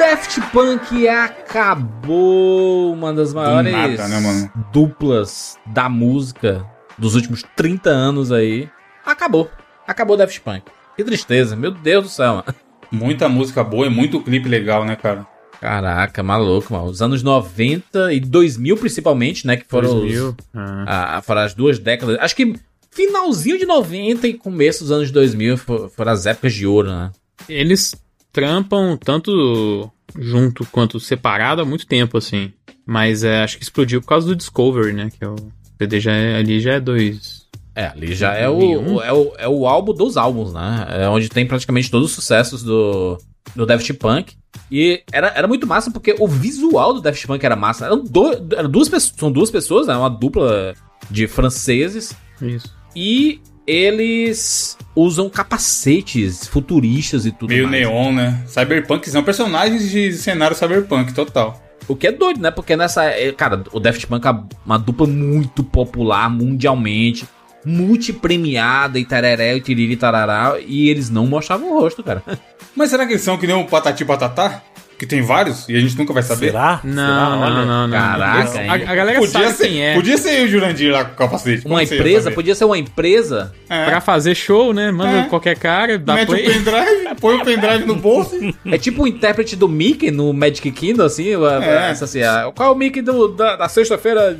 Daft Punk acabou uma das maiores nada, né, mano? duplas da música dos últimos 30 anos aí. Acabou. Acabou Daft Punk. Que tristeza, meu Deus do céu, mano. Muita música boa e muito clipe legal, né, cara? Caraca, maluco, mano. Os anos 90 e 2000 principalmente, né, que foram, os- 2000. Ah. a- foram as duas décadas. Acho que finalzinho de 90 e começo dos anos 2000 fo- foram as épocas de ouro, né? Eles trampam tanto junto quanto separado há muito tempo, assim. Mas é, acho que explodiu por causa do Discovery, né? Que é o CD já é, ali já é dois. É, ali já é o, 2001. o- é o, é o álbum dos álbuns, né? É onde tem praticamente todos os sucessos do, do Daft Punk. E era, era muito massa porque o visual do Daft Punk era massa. Eram, do, eram duas pessoas, são duas pessoas, né? Uma dupla de franceses. Isso. E eles usam capacetes futuristas e tudo Meio mais. neon, né? Cyberpunk são personagens de cenário cyberpunk, total. O que é doido, né? Porque nessa. é, Cara, o Daft Punk é uma dupla muito popular mundialmente, multipremiada e tararé, e tiriri tarará, e eles não mostravam o rosto, cara. Mas será que eles são que nem o Patati Patatá? Que tem vários e a gente nunca vai saber? Será? Não, Será? não, Olha. não, não, não. Caraca, a, a galera Podia sabe ser, quem é. podia ser o Jurandir lá com o capacete. Uma empresa, podia ser uma empresa. É. Pra fazer show, né? Manda É. qualquer cara, dá Mete o play. pendrive, põe o pendrive no bolso. É tipo o intérprete do Mickey no Magic Kingdom, assim. É. essa, assim ah, qual é o Mickey do- da, da sexta-feira?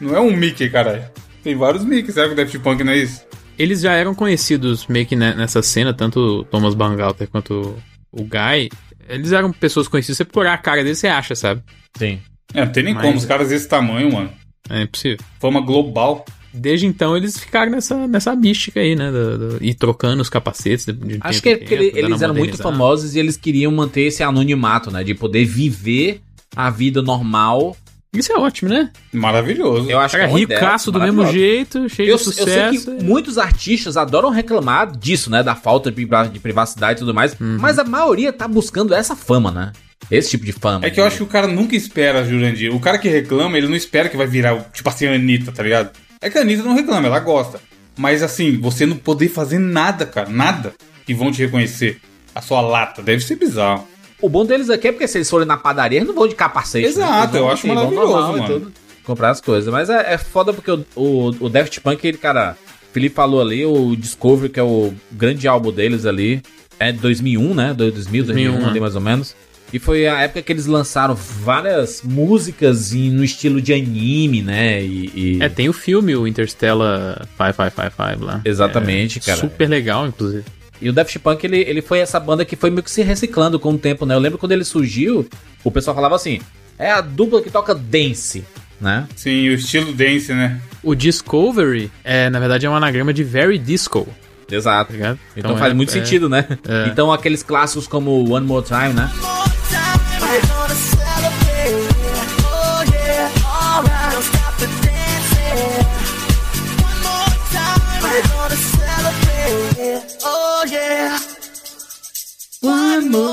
Não é um Mickey, caralho. Tem vários Mickey, será que o Daft Punk não é isso? Eles já eram conhecidos meio que ne- nessa cena, tanto o Thomas Bangalter quanto o Guy. Eles eram pessoas conhecidas. Você procurar a cara deles, você acha, sabe? Sim. É, não tem nem Mas- como, os caras desse tamanho, mano. É impossível. Fama global. Desde então eles ficaram nessa, nessa mística aí, né? do- do- e trocando os capacetes. De, de Acho tempo que é tempo, ele- eles eram muito modernizada. famosos e eles queriam manter esse anonimato, né? De poder viver a vida normal. Isso é ótimo, né? Maravilhoso. Eu acho Cara, que é ricaço do mesmo jeito, cheio Eu, de eu sei sucesso. que muitos artistas adoram reclamar disso, né? Da falta de, priva- de privacidade e tudo mais. Uhum. Mas a maioria tá buscando essa fama, né? Esse tipo de fama. É que eu acho que o cara nunca espera, Jurandir. O cara que reclama, ele não espera que vai virar, tipo assim, a Anitta, tá ligado? É que a Anitta não reclama, ela gosta. Mas assim, você não poder fazer nada, cara, nada que vão te reconhecer. A sua lata, deve ser bizarro. O bom deles aqui é porque se eles forem na padaria, eles não vão de capacete. Exato, né? Eles vão, eu acho vão maravilhoso, normal mano. comprar as coisas. Mas é, é foda porque o, o, o Daft Punk, ele, cara, o Felipe falou ali, o Discovery, que é o grande álbum deles ali, é de 2001, né? 2000, 2001, 2001, ali mais ou menos. E foi a época que eles lançaram várias músicas em- no estilo de anime, né? E, e- É, tem o filme, o Interstellar 5555 lá. Exatamente, É cara. Super legal, inclusive. E o Daft Punk, ele, ele foi essa banda que foi meio que se reciclando com o tempo, né? Eu lembro quando ele surgiu, o pessoal falava assim, é a dupla que toca dance, né? Sim, o estilo dance, né? O Discovery, é, na verdade, é um anagrama de Very Disco, Exato. tá ligado? Então, faz é- muito é- sentido, né? É. Então aqueles clássicos como One More Time, né?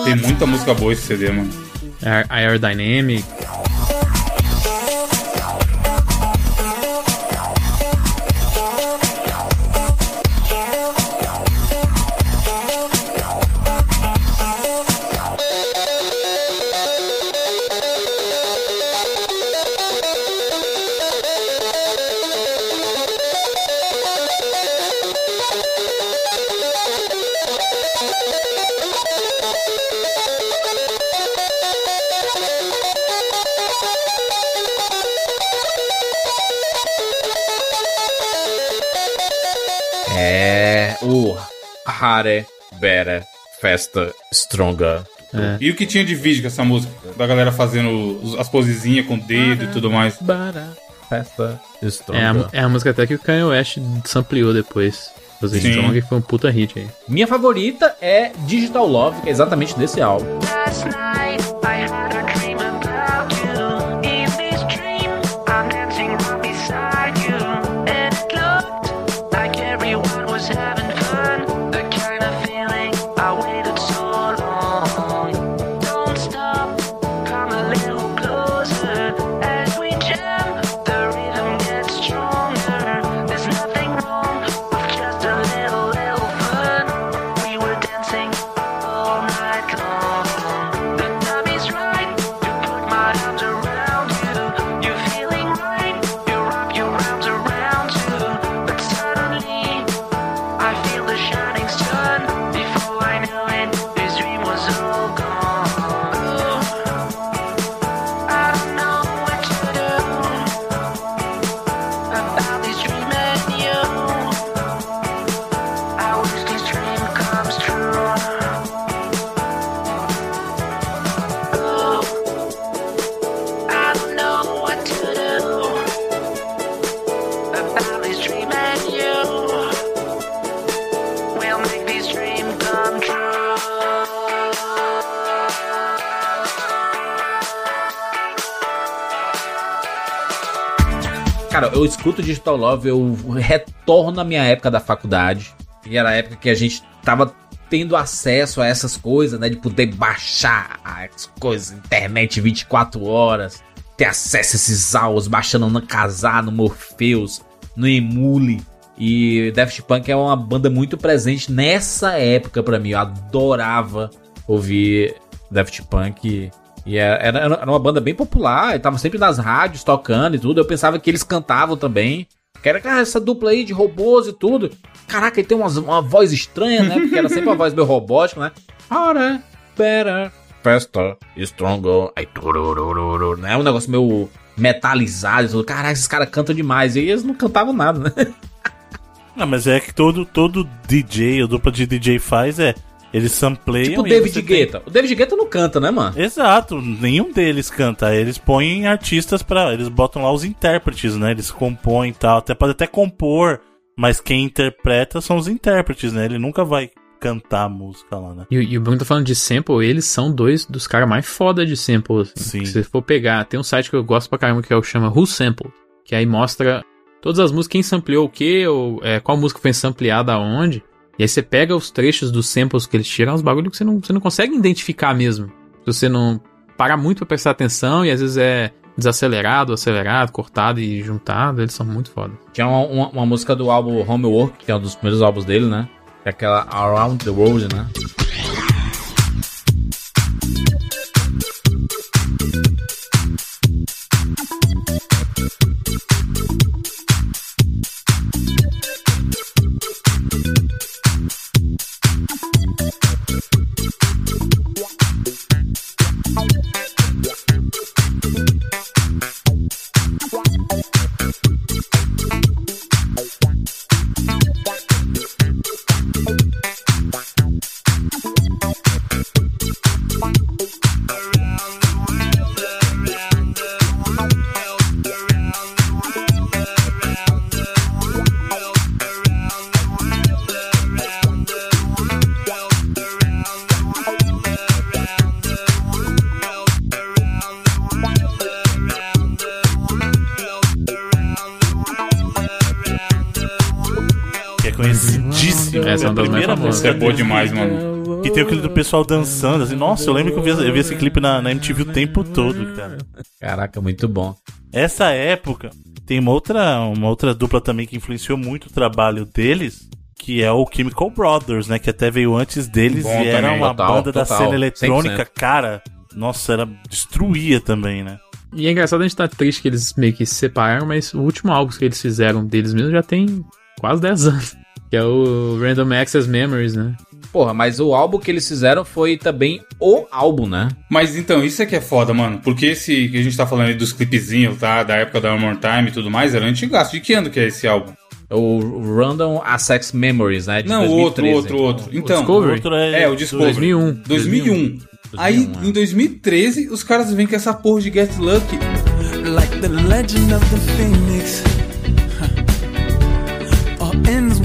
Tem muita música boa esse CD, mano. Aer- Aerodynamic. Harder, Better, Faster, Stronger. E o que tinha de vídeo com essa música? Da galera fazendo as posezinhas com o dedo e tudo mais. Better, Faster, É Stronger. a, é a música até que o Kanye West sampleou depois. Fazer. Strong, que foi um puta hit aí. Minha favorita é Digital Love, que é exatamente desse álbum. Cara, eu escuto Digital Love, eu retorno à minha época da faculdade. E era a época que a gente tava tendo acesso a essas coisas, né? De poder baixar as coisas, internet 24 horas, ter acesso a esses álbuns, baixando no Casar, no Morpheus, no Emule. E Daft Punk é uma banda muito presente nessa época pra mim. Eu adorava ouvir Daft Punk. E era, era era uma banda bem popular, e tava sempre nas rádios tocando e tudo. Eu pensava que eles cantavam também. Que era cara, essa dupla aí de robôs e tudo. Caraca, ele tem umas- uma, voz estranha, né? Porque era sempre uma voz meio robótica, né? Harder, better, faster, stronger. Aí, né? Um negócio meio metalizado e tudo. Caraca, esses caras cantam demais. E eles não cantavam nada, né? Não, mas é que todo, todo DJ, ou dupla de DJ faz é. Eles sampleiam. tipo o David você tem- Guetta. O David Guetta não canta, né, mano? Exato, nenhum deles canta. Eles põem artistas pra. Eles botam lá os intérpretes, né? Eles compõem e tal. Até pode até compor, mas quem interpreta são os intérpretes, né? Ele nunca vai cantar a música lá, né? E, o- e o Bruno tá falando de sample, eles são dois dos caras mais foda de sample, assim. Sim. Se você for pegar, tem um site que eu gosto pra caramba que é o chama Who Sample, que aí mostra todas as músicas, quem sampleou o quê, ou é, qual música foi sampleada aonde. E aí você pega os trechos dos samples que eles tiram, os bagulhos que você não, você não consegue identificar mesmo. Se você não parar muito pra prestar atenção, e às vezes é desacelerado, acelerado, cortado e juntado, eles são muito foda. Tinha uma, uma- uma música do álbum Homework, que é um dos primeiros álbuns dele, né? É aquela Around the World, né? Que conhecidíssimo. Essa é uma a das mais primeira famosas. música Isso é boa demais, mano. Que tem aquele do pessoal dançando, assim. Nossa, eu lembro que eu vi, eu vi esse clipe na, na MTV o tempo todo, cara. Caraca, muito bom. Essa época, tem uma outra, uma outra dupla também que influenciou muito o trabalho deles, que é o Chemical Brothers, né? Que até veio antes deles Bom e era também. uma Total, banda da total, cena eletrônica, 100%. cara. Nossa, era destruía também, né? E é engraçado a gente tá triste que eles meio que se separaram, mas o último álbum que eles fizeram deles mesmo já tem quase 10 anos. Que é o Random Access Memories, né? Porra, mas o álbum que eles fizeram foi também o álbum, né? Mas então, isso é que é foda, mano. Porque esse que a gente tá falando aí dos clipezinhos, tá? Da época da One More Time e tudo mais, era antigaço. De que ano que é esse álbum? O Random Access Memories, né? de Não, o outro, 2013. outro, outro. Então, Discovery? outro é, é, o Discovery. 2001. 2001. Aí, 2001, em 2013, os caras vêm com essa porra de Get Lucky. like the legend of the phoenix.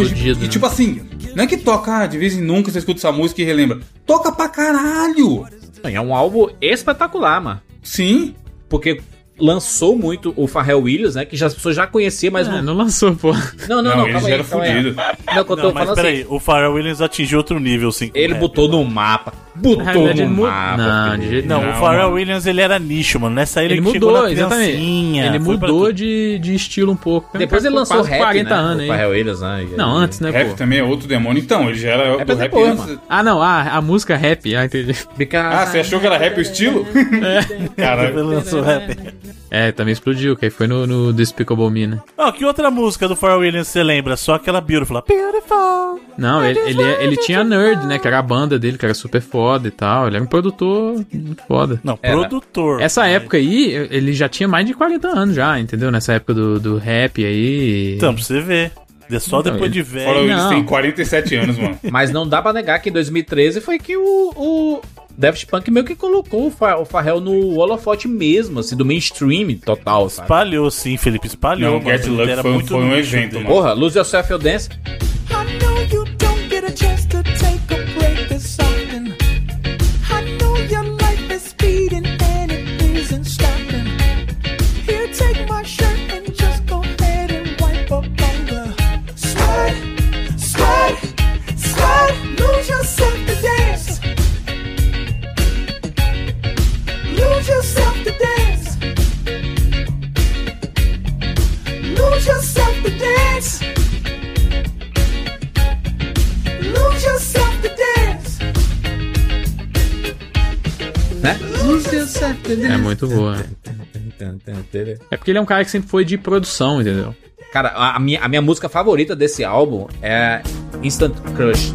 Hoje. Fudido, e né? tipo assim, não é que toca de vez em nunca você escuta essa música e relembra. Toca pra caralho! É um álbum espetacular, mano. Sim. Porque lançou muito o Pharrell Williams, né? Que já, as pessoas já conheciam, mas É, não... não lançou, pô. Não, não, Não, não, ele já era fudido. Não, que eu tô Não, mas falando peraí, assim, o Pharrell Williams atingiu outro nível, sim. ele É. botou no mapa, botou no ele mu- mapa. Não, de jeito Não, Não, o Pharrell mano. Williams ele era nicho, mano. Nessa ele, Ele mudou, na exatamente. Ele mudou de, de estilo um pouco. Depois ele lançou rap, 40 né? anos o. Pharrell Williams, né? Não, antes, né, Rap pô? também é outro demônio. Então, ele já era Rap do é rap antes. mano. Ah, não, ah, a música rap. Ah, entendi. Ah, você achou que era rap o estilo? Ele Caralho. lançou rap. É, também explodiu, que aí foi no, no Despicable Me, né? Ó, que outra música do Pharrell Williams você lembra? Só aquela Beautiful. Beautiful. Não, ele, ele, ele tinha Nerd, né? Que era a banda dele, que era super foda e tal. Ele era um produtor muito foda. Não, Era. produtor. Essa época aí, ele já tinha mais de 40 anos já, entendeu? Nessa época do, do rap aí. Então, pra você ver. É só Então, depois ele- de velho. eles Não. têm 47 anos, mano. Mas não dá pra negar que em 2013 foi que o, o Daft Punk meio que colocou o, Fa- o Pharrell no holofote mesmo, assim, do mainstream total, sabe? Espalhou sim, Felipe. Espalhou. Não, mano. Get era foi- muito foi um evento, mano. Porra, Lose Yourself You Dance. I know you don't get a chance Né? Lose Yourself to É muito boa. É porque ele é um cara que sempre foi de produção, entendeu? Cara, a, a minha, a minha música favorita desse álbum é Instant Crush.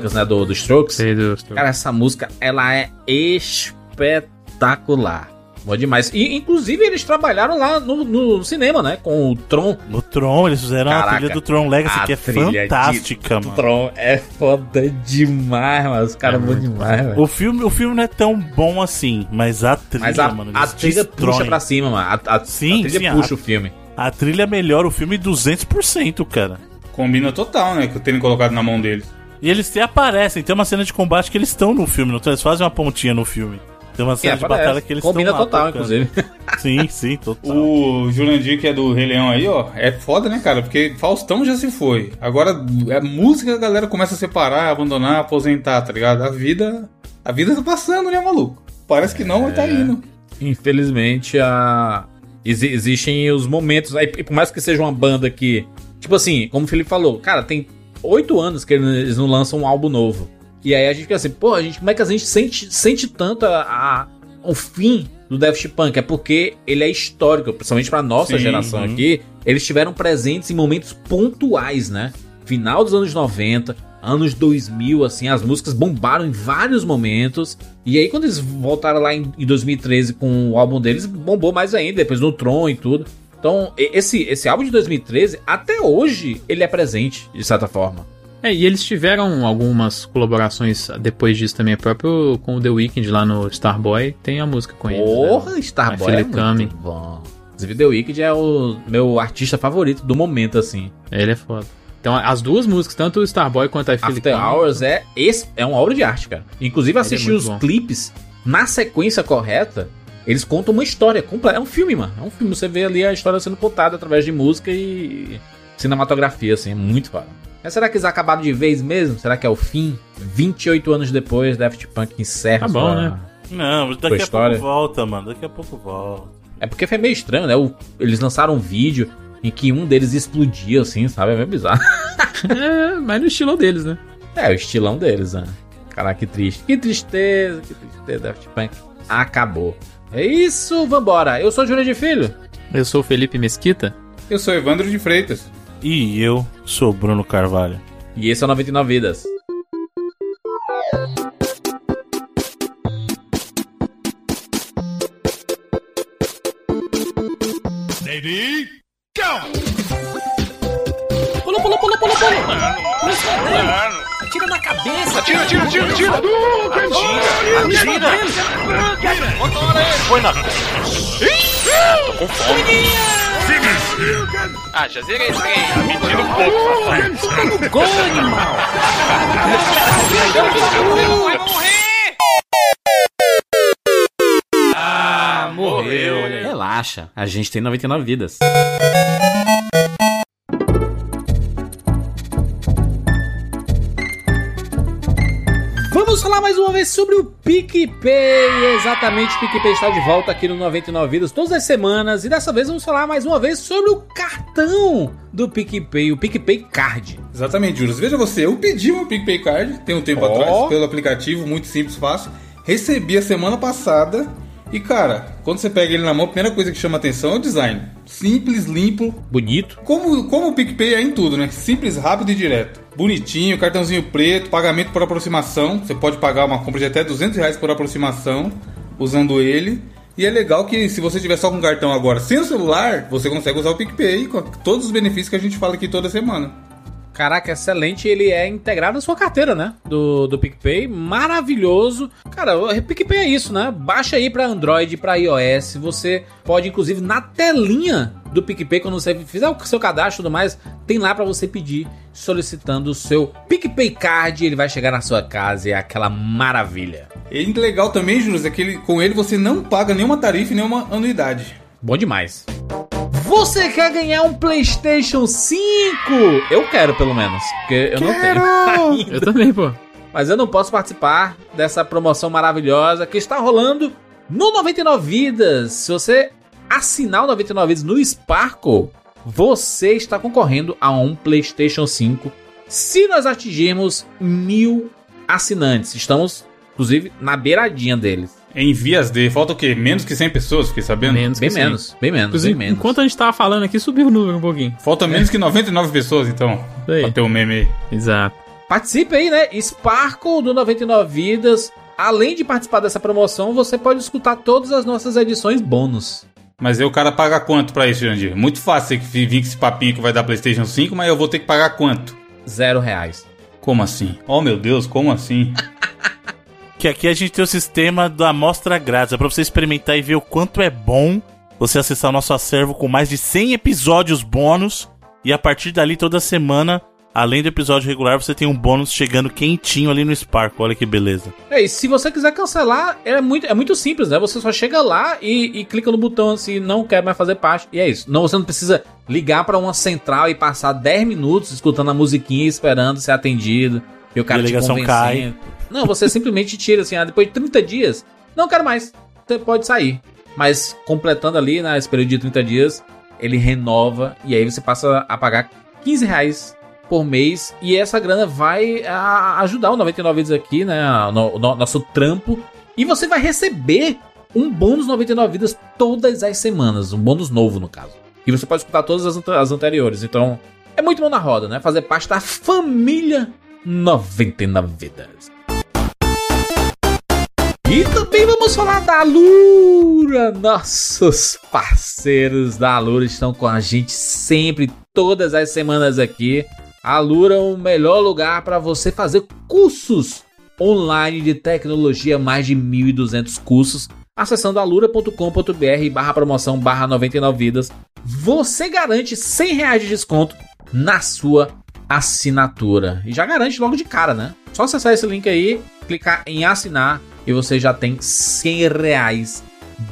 Casablancas, né? Do, do Strokes. Sei do. Cara, essa música, ela é espetacular. Bom demais. E, inclusive, eles trabalharam lá no, no cinema, né? Com o Tron. No Tron, eles fizeram a Caraca, trilha do Tron Legacy, a que é fantástica, mano. Tron é foda demais, mano. Os caras É bom demais, velho. O filme, o filme não é tão bom assim, mas a trilha, Mas a, mano, a trilha destroem. puxa pra cima, mano. A, a- Sim, a trilha sim, puxa a- o filme. A trilha melhora o filme 200%, cara. Combina total, né? Que eu tenho colocado na mão deles. E eles até aparecem, tem uma cena de combate que eles estão no filme, não tem? Eles fazem uma pontinha no filme. Tem uma cena É, de batalha que eles Combina estão lá total, tocando. inclusive. Sim, sim, total. O Jurandir, que é do Rei Leão aí, ó, é foda, né, cara? Porque Faustão já se foi. Agora, a música a galera começa a separar, abandonar, aposentar, tá ligado? A vida. A vida tá passando, né, maluco? Parece que não, mas É. tá indo. Infelizmente, a... exi- existem os momentos. Aí, por mais que seja uma banda que. Tipo assim, como o Felipe falou, cara, tem oito anos que eles não lançam um álbum novo. E aí a gente fica assim, pô, a gente, como é que a gente sente, sente tanto a, a- o fim do Daft Punk? É porque ele é histórico, principalmente pra nossa Sim, geração uhum. aqui. Eles estiveram presentes em momentos pontuais, né? Final dos anos 90, anos 2000, assim, as músicas bombaram em vários momentos. E aí, quando eles voltaram lá em, em 2013 com o álbum deles, bombou mais ainda, depois no Tron e tudo. Então, esse, esse álbum de 2013, até hoje, ele é presente, de certa forma. É, e eles tiveram algumas colaborações depois disso também. Próprio com o The Weeknd lá no Starboy, tem a música com eles. Porra, né? Starboy é Coming. muito bom. Inclusive, The Wicked é o meu artista favorito do momento, assim. Ele é foda. Então, as duas músicas, tanto o Starboy quanto a After Coming, Hours é, esse, é uma obra de arte, cara. Inclusive, assisti é os bom. clipes na sequência correta. Eles contam uma história completa. É um filme, mano. É um filme. Você vê ali a história sendo contada através de música e cinematografia, assim. É muito foda. Mas será que eles acabaram de vez mesmo? Será que é o fim? 28 anos depois, Daft Punk encerra. Tá bom, sua- né? Não, daqui a história. pouco volta, mano. Daqui a pouco volta. É porque foi meio estranho, né? O- eles lançaram um vídeo em que um deles explodia, assim, sabe? É meio bizarro. É, mas no estilo deles, né? É, o estilão deles, né? Caraca, que triste. Que tristeza, que tristeza. Daft Punk acabou. É isso, vambora. Eu sou Júlio de Filho. Eu sou o Felipe Mesquita. Eu sou Evandro de Freitas. E eu sou Bruno Carvalho. E esse é o 99 Vidas. Pula, pula, pula, pula, pula. Atira na cabeça. Atira, atira, atira, atira! Atira! Atira! Põe na. Tô com fome. Ah, já zerei esse trem. Tá mentindo um pouco, safado. Gol, animal. Vai morrer! Ah, morreu. Relaxa, a gente tem 99 vidas. Vamos falar mais uma vez sobre o PicPay. Exatamente, o PicPay está de volta aqui no 99 Vidas todas as semanas. E dessa vez vamos falar mais uma vez sobre o cartão do PicPay, o PicPay Card. Exatamente, Júlio. Veja você, eu pedi meu PicPay Card tem um tempo Ó. atrás, pelo aplicativo, muito simples, fácil. Recebi a semana passada. E cara, quando você pega ele na mão, a primeira coisa que chama atenção é o design. Simples, limpo. Bonito. Como, como o PicPay é em tudo, né? Simples, rápido e direto. Bonitinho, cartãozinho preto, pagamento por aproximação. Você pode pagar uma compra de até 200 reais por aproximação usando ele. E é legal que se você tiver só com cartão agora sem o celular, você consegue usar o PicPay com todos os benefícios que a gente fala aqui toda semana. Caraca, excelente. Ele é integrado na sua carteira, né? Do, do PicPay. Maravilhoso. Cara, o PicPay é isso, né? Baixa aí pra Android, pra iOS. Você pode, inclusive, na telinha do PicPay, quando você fizer o seu cadastro e tudo mais, tem lá pra você pedir, solicitando o seu PicPay Card. Ele vai chegar na sua casa e é aquela maravilha. E legal também, Júlio, é que ele- com ele você não paga nenhuma tarifa e nenhuma anuidade. Bom demais. Você quer ganhar um PlayStation 5? Eu quero, pelo menos. Porque eu não tenho. ainda. Eu também, pô. Mas eu não posso participar dessa promoção maravilhosa que está rolando no 99 Vidas. Se você assinar o 99 Vidas no Sparkle, você está concorrendo a um PlayStation 5. Se nós atingirmos mil assinantes, estamos, inclusive, na beiradinha deles. Em vias de. Falta o quê? Menos que 100 pessoas, fiquei sabendo? Menos Bem menos, bem menos, Inclusive, bem menos. enquanto a gente tava falando aqui, subiu o número um pouquinho. Falta menos que 99 pessoas, então. Isso aí. Pra ter um meme aí. Exato. Participe aí, né? Sparkle do 99 Vidas. Além de participar dessa promoção, você pode escutar todas as nossas edições bônus. Mas aí o cara paga quanto pra isso, Jandir? Muito fácil você vir com esse papinho que vai dar PlayStation 5, mas eu vou ter que pagar quanto? Zero reais. Como assim? Oh meu Deus, como assim? Que aqui a gente tem o sistema da amostra grátis. É pra você experimentar e ver o quanto é bom você acessar o nosso acervo com mais de 100 episódios bônus. E a partir dali, toda semana, além do episódio regular, você tem um bônus chegando quentinho ali no Spark. Olha que beleza. É, e se você quiser cancelar, é muito, é muito simples, né? Você só chega lá e, e clica no botão assim, não quer mais fazer parte. E é isso. Não, você não precisa ligar pra uma central e passar 10 minutos escutando a musiquinha esperando ser atendido. E o cara E a te ligação convencendo. Não, você simplesmente tira assim, ah, depois de 30 dias, não quero mais. Você pode sair. Mas completando ali, né, esse período de 30 dias, ele renova e aí você passa a pagar 15 reais por mês e essa grana vai ah, ajudar o 99 Vidas aqui, né, no, no- nosso trampo e você vai receber um bônus 99 Vidas todas as semanas, um bônus novo no caso. E você pode escutar todas as, as anteriores, então é muito mão na roda, né, fazer parte da família 99 Vidas. E também vamos falar da Alura. Nossos parceiros da Alura estão com a gente sempre, todas as semanas aqui. A Alura é o melhor lugar para você fazer cursos online de tecnologia, mais de 1.200 cursos. Acessando alura.com.br barra promoção barra 99 vidas, você garante 100 reais de desconto na sua assinatura. E já garante logo de cara, né? Só acessar esse link aí, clicar em assinar e você já tem 100 reais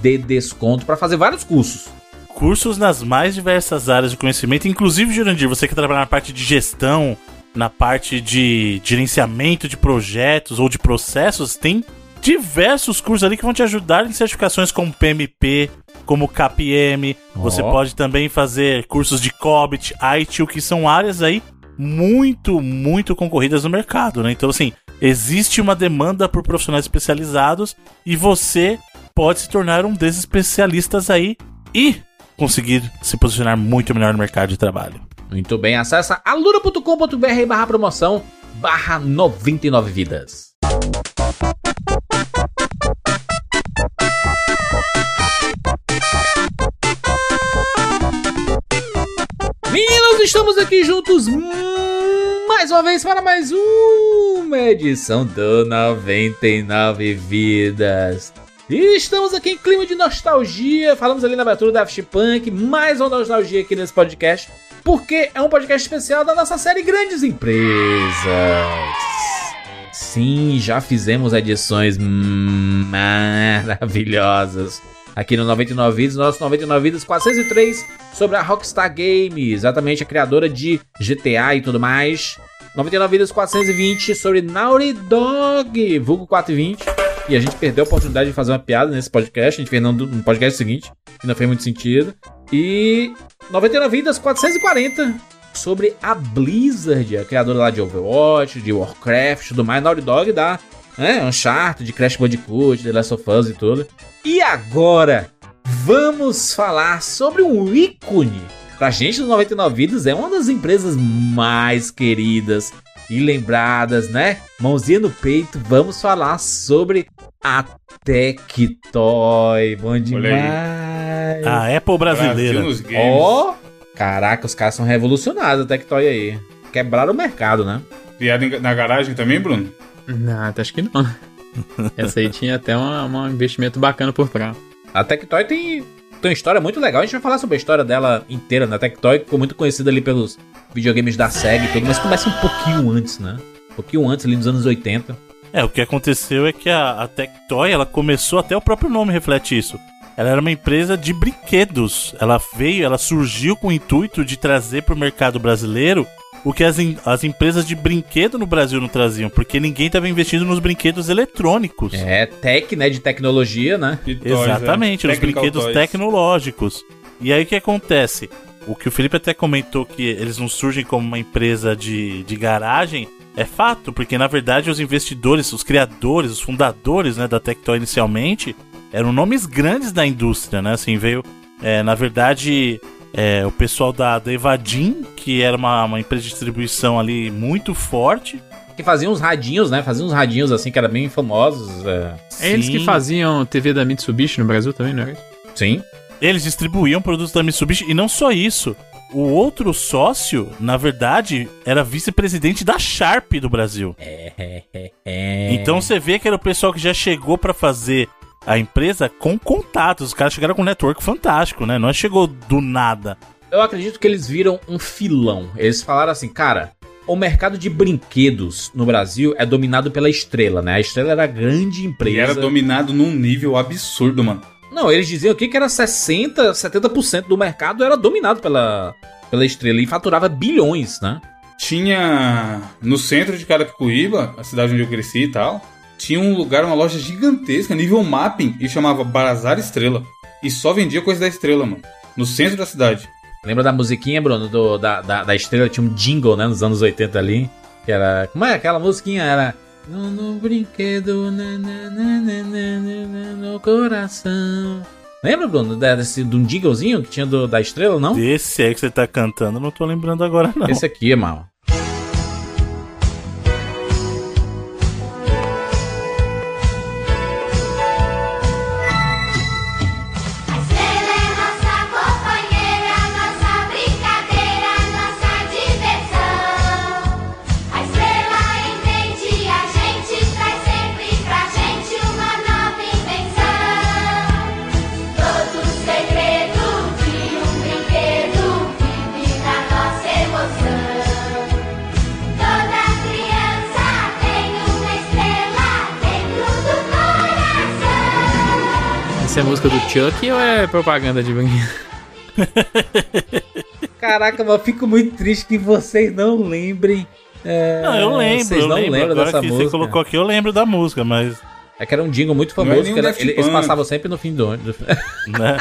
de desconto para fazer vários cursos. Cursos nas mais diversas áreas de conhecimento, inclusive, Jurandir, você que trabalha na parte de gestão, na parte de gerenciamento de projetos ou de processos, tem diversos cursos ali que vão te ajudar em certificações como PMP, como KPM, você Ó. pode também fazer cursos de COBIT, ITIL, que são áreas aí muito, muito concorridas no mercado, né? Então, assim, existe uma demanda por profissionais especializados e você pode se tornar um desses especialistas aí e conseguir se posicionar muito melhor no mercado de trabalho. Muito bem, acessa alura.com.br barra promoção barra 99 vidas. Estamos aqui juntos mais uma vez para mais uma edição do 99 Vidas. E estamos aqui em clima de nostalgia. Falamos ali na abertura da Daft Punk, mais uma nostalgia aqui nesse podcast, porque é um podcast especial da nossa série Grandes Empresas. Sim, já fizemos edições maravilhosas aqui no 99 Vidas, nosso 99 Vidas 403 sobre a Rockstar Games, exatamente a criadora de GTA e tudo mais. 99 Vidas 420 sobre Naughty Dog, vulgo 420. E a gente perdeu a oportunidade de fazer uma piada nesse podcast, a gente fez no, podcast seguinte, que não fez muito sentido. E 99 Vidas 440 sobre a Blizzard, a criadora lá de Overwatch, de Warcraft e tudo mais, Naughty Dog da né, Uncharted, de Crash Bandicoot, The Last of Us e tudo. E agora, vamos falar sobre um ícone. Pra gente do 99 Vidas é uma das empresas mais queridas e lembradas, né? Mãozinha no peito, vamos falar sobre a Tectoy. Bom demais. A Apple brasileira. Ó, caraca, os caras são revolucionados a Tectoy aí. Quebraram o mercado, né? Piada em- na garagem também, Bruno? Não, acho que não. Essa aí tinha até uma- um investimento bacana por trás. A Tectoy tem, tem uma história muito legal. A gente vai falar sobre a história dela inteira na Tectoy, que ficou muito conhecida ali pelos videogames da SEG e tudo, mas começa um pouquinho antes, né? Um pouquinho antes, ali nos anos 80. É, o que aconteceu é que a, a Tectoy, ela começou, até o próprio nome reflete isso. Ela era uma empresa de brinquedos. Ela veio, ela surgiu com o intuito de trazer para o mercado brasileiro o que as, em- as empresas de brinquedo no Brasil não traziam, porque ninguém estava investindo nos brinquedos eletrônicos. É, tech, né? De tecnologia, né? De toys, Exatamente, é. nos Technical brinquedos toys. tecnológicos. E aí o que acontece? O que o Felipe até comentou que eles não surgem como uma empresa de, de garagem é fato, porque na verdade os investidores, os criadores, os fundadores né, da Tectoy inicialmente eram nomes grandes da indústria, né? Assim, veio, é, na verdade, é, o pessoal da, da Evadim, que era uma, uma empresa de distribuição ali muito forte. Que faziam uns radinhos, né? Faziam uns radinhos assim que eram bem famosos. é. É eles que faziam TV da Mitsubishi no Brasil também, não é isso? Sim. Eles distribuíam produtos da Mitsubishi e não só isso. O outro sócio, na verdade, era vice-presidente da Sharp do Brasil. É, é, é. Então você vê que era o pessoal que já chegou pra fazer a empresa com contatos. Os caras chegaram com um network fantástico, né? Não é chegou do nada. Eu acredito que eles viram um filão. Eles falaram assim, cara, o mercado de brinquedos no Brasil é dominado pela Estrela, né? A Estrela era a grande empresa. E era dominado num nível absurdo, mano. Não, eles diziam aqui que era 60, 70% do mercado era dominado pela, pela Estrela e faturava bilhões, né? Tinha no centro de Carapicuíba, a cidade onde eu cresci e tal, tinha um lugar, uma loja gigantesca, nível mapping, e chamava Bazar Estrela. E só vendia coisa da Estrela, mano. No centro da cidade. Lembra da musiquinha, Bruno, do- da, da, da Estrela? Tinha um jingle, né, nos anos 80 ali. Que era... Como é aquela musiquinha? Era... No, no brinquedo, na, na, na, na, na, na, na, no coração. Lembra, Bruno, desse, de um jinglezinho que tinha do, da Estrela, não? Desse aí que você tá cantando, eu não tô lembrando agora, não. Esse aqui, mal. É música do Chuck ou é propaganda de brinquedo? Caraca, mas eu fico muito triste que vocês não lembrem. é, Não, eu lembro, Vocês eu não lembro. lembram Agora dessa que música. você colocou aqui, eu lembro da música, mas É que era um jingle muito Não é famoso, que era- ele- eles passavam sempre no fim do ano. né?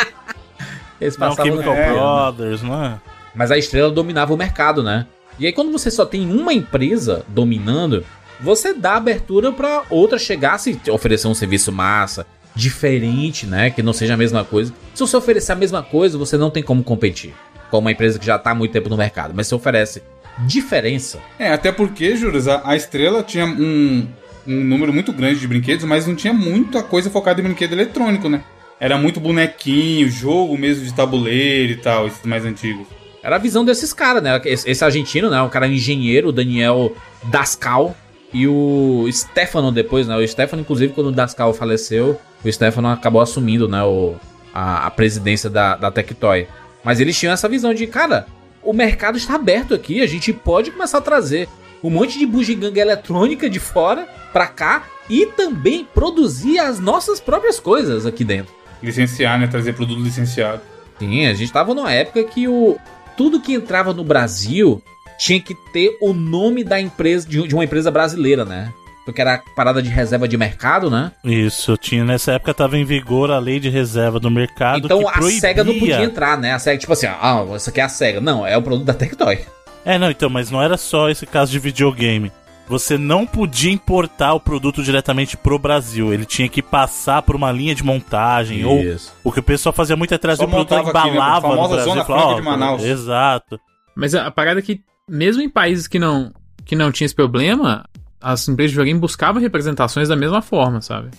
Eles Não, passavam Chemical no. Brothers, não é? Mas a estrela dominava o mercado, né? E aí, quando você só tem uma empresa dominando, você dá abertura pra outra chegar se oferecer um serviço massa, diferente, né? Que não seja a mesma coisa. Se você oferecer a mesma coisa, você não tem como competir com uma empresa que já tá há muito tempo no mercado. Mas se oferece diferença, É, até porque, Juras, a, a estrela tinha um, um número muito grande de brinquedos, mas não tinha muita coisa focada em brinquedo eletrônico, né? Era muito bonequinho, jogo mesmo de tabuleiro e tal, esses mais antigos. era a visão desses caras, né? Esse, esse argentino, né? O cara engenheiro, o Daniel Dascal. E o Stefano depois, né? O Stefano, inclusive, quando o Dascal faleceu, o Stefano acabou assumindo, né? O, a, a presidência da, da Tectoy. Mas eles tinham essa visão de, cara, o mercado está aberto aqui, a gente pode começar a trazer um monte de bugiganga eletrônica de fora pra cá e também produzir as nossas próprias coisas aqui dentro. Licenciar, né? Trazer produto licenciado. Sim, a gente tava numa época que o tudo que entrava no Brasil tinha que ter o nome da empresa de, de uma empresa brasileira, né? Porque era parada de reserva de mercado, né? Isso, tinha nessa época tava em vigor a lei de reserva do mercado então que a proibia. SEGA não podia entrar, né? A SEGA, tipo assim, ah, isso aqui é a SEGA. Não, é o produto da Tectoy. É, não, então, mas não era só esse caso de videogame. Você não podia importar o produto diretamente pro Brasil. Ele tinha que passar por uma linha de montagem. Ou o que o pessoal fazia muito é trazer Só o produto montava aqui, né? embalava no Famosa Brasil. Zona e falava, Franca ó, de Manaus. Exato. Mas a, a parada é que, mesmo em países que não, que não tinha esse problema, as empresas de videogame buscavam representações da mesma forma, sabe?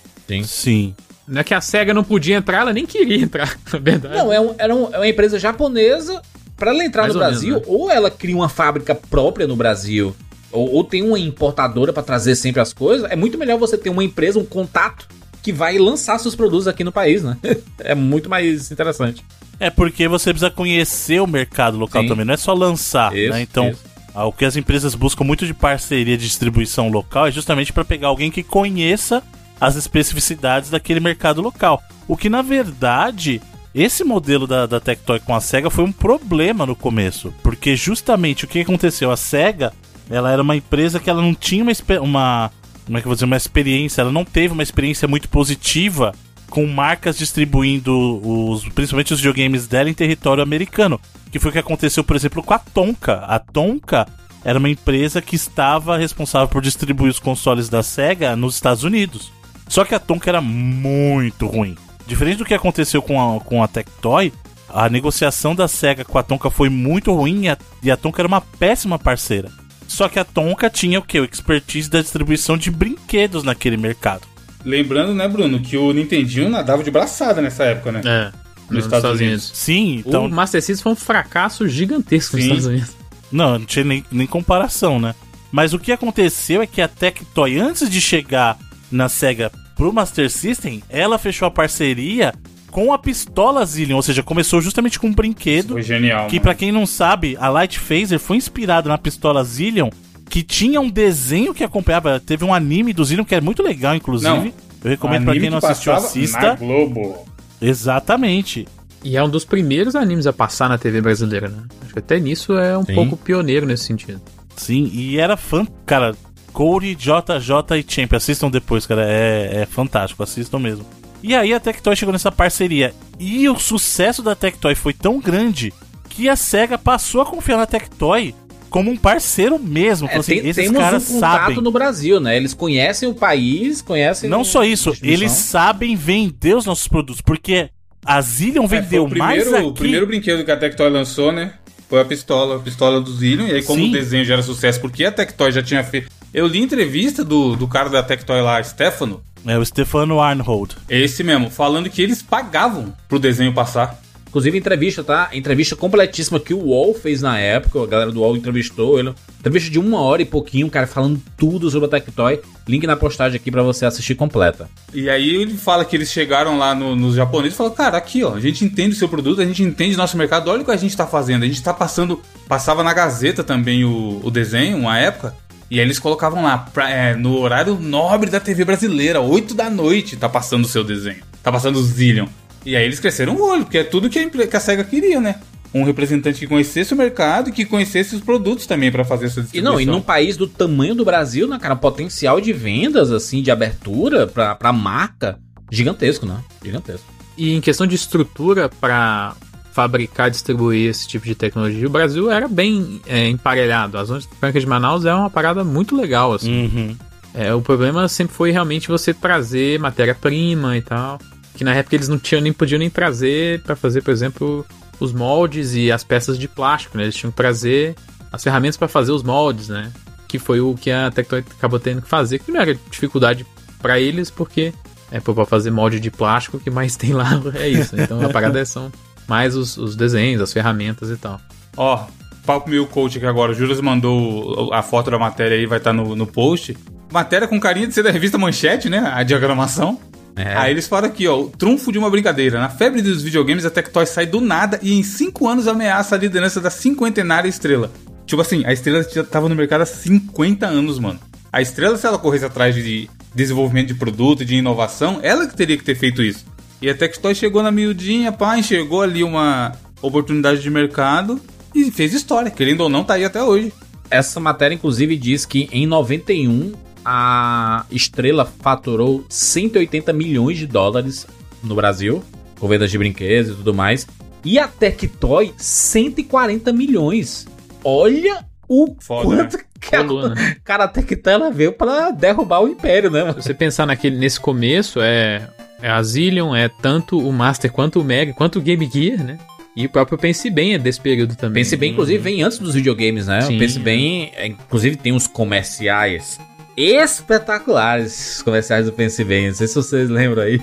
Sim. Não é que a SEGA não podia entrar, ela nem queria entrar, na verdade. Não, é, um- era um- é uma empresa japonesa. Pra ela entrar Mais no ou menos, Brasil, né? ou ela cria uma fábrica própria no Brasil, ou, ou tem uma importadora pra trazer sempre as coisas. É muito melhor você ter uma empresa, um contato, que vai lançar seus produtos aqui no país, né? é muito mais interessante. É porque você precisa conhecer o mercado local Sim. também, não é só lançar, Isso, né? Então, isso. ah, o que as empresas buscam muito de parceria de distribuição local é justamente para pegar alguém que conheça as especificidades daquele mercado local. O que na verdade, esse modelo da, da Tectoy com a SEGA foi um problema no começo, porque justamente o que aconteceu, a SEGA, ela era uma empresa que ela não tinha uma, uma como é que eu vou dizer, uma experiência, ela não teve uma experiência muito positiva com marcas distribuindo os, principalmente os videogames dela em território americano. Que foi o que aconteceu, por exemplo, com a Tonka. A Tonka era uma empresa que estava responsável por distribuir os consoles da Sega nos Estados Unidos. Só que a Tonka era muito ruim. Diferente do que aconteceu com a, com a Tectoy, a negociação da Sega com a Tonka foi muito ruim e a, e a Tonka era uma péssima parceira. Só que a Tonka tinha o que? O expertise da distribuição de brinquedos naquele mercado. Lembrando, né, Bruno, que o Nintendinho nadava de braçada nessa época, né? É, Nos Estados Unidos. Sim, então. O Master System foi um fracasso gigantesco nos Sim. Estados Unidos. Não, não tinha nem, nem comparação, né? Mas o que aconteceu é que a Tectoy, antes de chegar na SEGA pro Master System, ela fechou a parceria com a pistola Zillion, ou seja, começou justamente com um brinquedo Foi genial. que, mano. pra quem não sabe, a Light Phaser foi inspirada na pistola Zillion, que tinha um desenho que acompanhava, teve um anime do Zillion que é muito legal, inclusive. Não, Eu recomendo pra Anime quem não que assistiu, assista. Na Globo. Exatamente. E é um dos primeiros animes a passar na TV brasileira, né? Acho que até nisso é um Sim. pouco pioneiro nesse sentido. Sim, e era fã. Cara, Corey, JJ e Champ, assistam depois, cara. É, é fantástico, assistam mesmo. E aí a Tectoy chegou nessa parceria. E o sucesso da Tectoy foi tão grande que a SEGA passou a confiar na Tectoy como um parceiro mesmo. É, assim, tem- esses temos caras um contato sabem. no Brasil, né? Eles conhecem o país, conhecem. Não só isso, eles sabem vender os nossos produtos. Porque a Zillion É, vendeu o primeiro, mais o aqui. primeiro brinquedo que a Tectoy lançou, né? Foi a pistola, a pistola do Zillion. E aí, como Sim. o desenho já era sucesso, porque a Tectoy já tinha feito. Eu li entrevista do, do cara da Tectoy lá, Stefano. É o Stefano Arnhold. Esse mesmo, falando que eles pagavam pro desenho passar. Inclusive, entrevista, tá? Entrevista completíssima que o UOL fez na época. A galera do UOL entrevistou ele. Entrevista de uma hora e pouquinho, o cara falando tudo sobre a Tectoy. Link na postagem aqui pra você assistir completa. E aí ele fala que eles chegaram lá no- nos japoneses e falaram, cara, aqui ó, a gente entende o seu produto, a gente entende nosso mercado, olha o que a gente tá fazendo. A gente tá passando. Passava na Gazeta também o, o desenho, uma época. E aí eles colocavam lá, pra- é, no horário nobre da TV brasileira, 8 da noite, tá passando o seu desenho. Tá passando o Zillion. E aí eles cresceram o olho, porque é tudo que a, que a SEGA queria, né? um representante que conhecesse o mercado e que conhecesse os produtos também pra fazer essa E distribuição. não, e num país do tamanho do Brasil, né, cara, potencial de vendas, assim, de abertura pra, pra marca, gigantesco, né? Gigantesco. E em questão de estrutura para fabricar e distribuir esse tipo de tecnologia, o Brasil era bem é, emparelhado. A Zona Franca de Manaus é uma parada muito legal, assim. Uhum. É, o problema sempre foi realmente você trazer matéria-prima e tal. Que na época eles não tinham nem podiam nem trazer para fazer, por exemplo, os moldes e as peças de plástico, né? Eles tinham que trazer as ferramentas para fazer os moldes, né? Que foi o que a Tectoy acabou tendo que fazer, que não era dificuldade para eles, porque é para fazer molde de plástico que mais tem lá é isso. Então a parada é são mais os, os desenhos, as ferramentas e tal. Ó, papo meu coach aqui agora. O Juras mandou a foto da matéria aí, vai estar no, no post. Matéria com carinha de ser da revista Manchete, né? A diagramação. É. Aí eles falam aqui, ó, o trunfo de uma brincadeira. Na febre dos videogames, a Tectoy sai do nada e em 5 anos ameaça a liderança da cinquentenária estrela. Tipo assim, a estrela já tava no mercado há 50 anos, mano. A estrela, se ela corresse atrás de desenvolvimento de produto, de inovação, ela que teria que ter feito isso. E a Tectoy chegou na miudinha, pá, enxergou ali uma oportunidade de mercado e fez história. Querendo ou não, tá aí até hoje. Essa matéria, inclusive, diz que em 91 a Estrela faturou 180 milhões de dólares no Brasil, com vendas de brinquedos e tudo mais. E a Tectoy, 140 milhões. Olha o Foda, quanto que a, Coluna. cara, a Tectoy ela veio pra derrubar o império, né? mano? Se você pensar naquele, nesse começo, é, é a Zillion, é tanto o Master quanto o Mega, quanto o Game Gear, né? E o próprio Pense Bem é desse período também. Pense Bem, inclusive, vem antes dos videogames, né? Sim. O Pense Bem, é, inclusive, tem uns comerciais espetaculares, comerciais do Bem. Não sei se vocês lembram aí.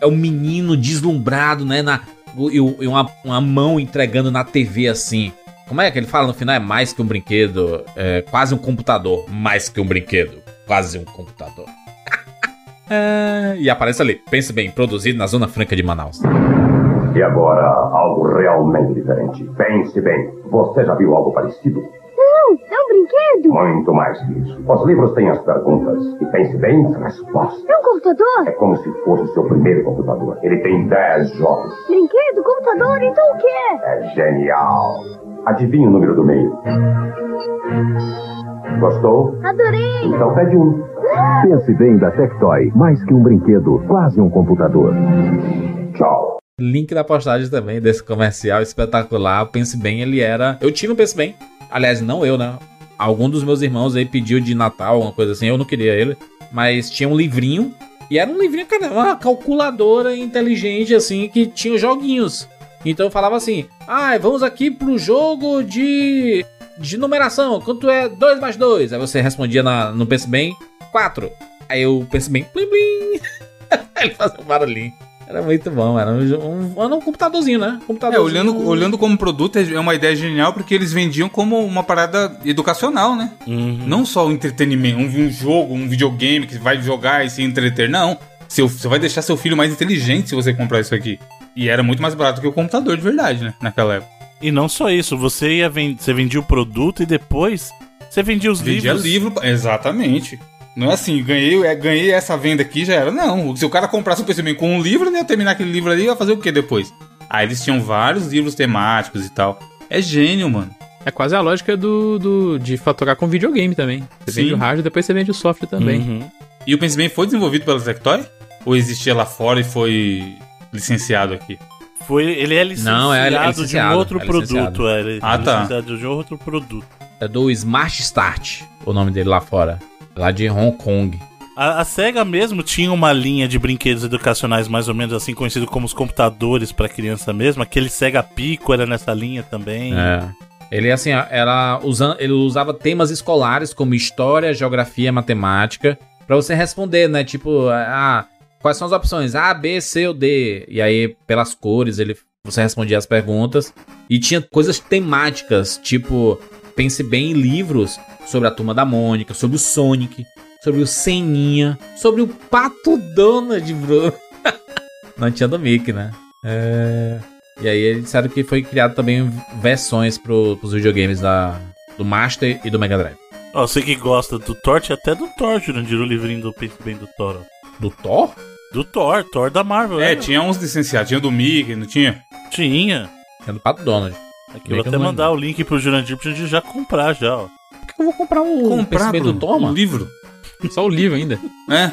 É um menino deslumbrado, né? Na, e, e uma, uma mão entregando na TV assim. Como é que ele fala no final? É mais que um brinquedo, é quase um computador. Mais que um brinquedo, quase um computador. É, e aparece ali, pense bem, produzido na Zona Franca de Manaus. E agora, algo realmente diferente. Pense bem, você já viu algo parecido? Não, é um brinquedo. Muito mais que isso. Os livros têm as perguntas e pense bem as respostas. É um computador. É como se fosse o seu primeiro computador. Ele tem 10 jogos. Brinquedo, computador, então o quê? É genial. Adivinhe o número do meio. Gostou? Adorei. Então pede um. Pense bem da Tectoy, mais que um brinquedo, quase um computador. Tchau. Link da postagem também desse comercial espetacular. O Pense Bem, ele era. Eu tinha um Pense Bem. Aliás, não eu, né? Algum dos meus irmãos aí pediu de Natal, alguma coisa assim. Eu não queria ele. Mas tinha um livrinho. E era um livrinho, cara, uma calculadora inteligente, assim, que tinha joguinhos. Então eu falava assim: ah, vamos aqui pro jogo de. de numeração. Quanto é 2 mais 2? Aí você respondia na, no Pense Bem, 4. Aí eu Pense Bem, plim plim. Ele fazia um barulhinho. Era muito bom, era um, um, era um computadorzinho, né? É, Computadorzinho. olhando, olhando como produto, é uma ideia genial porque eles vendiam como uma parada educacional, né? Uhum. Não só o entretenimento, um, um jogo, um videogame que vai jogar e se entreter, não. Seu, você vai deixar seu filho mais inteligente se você comprar isso aqui. E era muito mais barato que o computador de verdade, né? Naquela época. E não só isso, você ia vend... você vendia o produto e depois você vendia os Vendia livros. livro, exatamente. Não é assim, ganhei, é, ganhei essa venda aqui, já era. Não, se o cara comprasse o PC com um livro, ia terminar aquele livro ali e ia fazer o que depois? Aí eles tinham vários livros temáticos e tal. É gênio, mano. É quase a lógica do, do de faturar com videogame também. Você Sim. vende o hardware, depois você vende o software também. Uhum. E o Pensebem foi desenvolvido pela Tectoy? Ou existia lá fora e foi licenciado aqui? Foi, ele é licenciado, Não, é- é de um licenciado, outro é licenciado. produto. É, ele é Ah, tá. licenciado de um outro produto. É do Smart Start, o nome dele lá fora. Lá de Hong Kong. A, a SEGA mesmo tinha uma linha de brinquedos educacionais mais ou menos assim, conhecido como os computadores para criança mesmo. Aquele SEGA Pico era nessa linha também. É. Ele assim, era usando, ele usava temas escolares como história, geografia, matemática, Pra você responder, né? Tipo, ah, quais são as opções? A, B, C ou D? E aí, pelas cores, ele você respondia as perguntas. E tinha coisas temáticas, tipo, pense bem em livros sobre a turma da Mônica, sobre o Sonic, sobre o Seninha, sobre o Pato Donald, bro. Não tinha do Mickey, né? É... E aí eles disseram que foi criado também versões pro, pros videogames da, do Master e do Mega Drive. Ó, você que gosta do Thor, tinha até do Thor, Jurandir, o livrinho do Pense Bem do Thor. ó. Do Thor? Do Thor, Thor da Marvel. É, né? tinha uns licenciados. Tinha do Mickey, não tinha? Tinha. É do Pato Donald. Aqui eu vou até mandar o link pro Jurandir pra gente já comprar já, ó. Que eu vou comprar o Comprar PSP do Thor, um mano? livro. Só o livro ainda. É.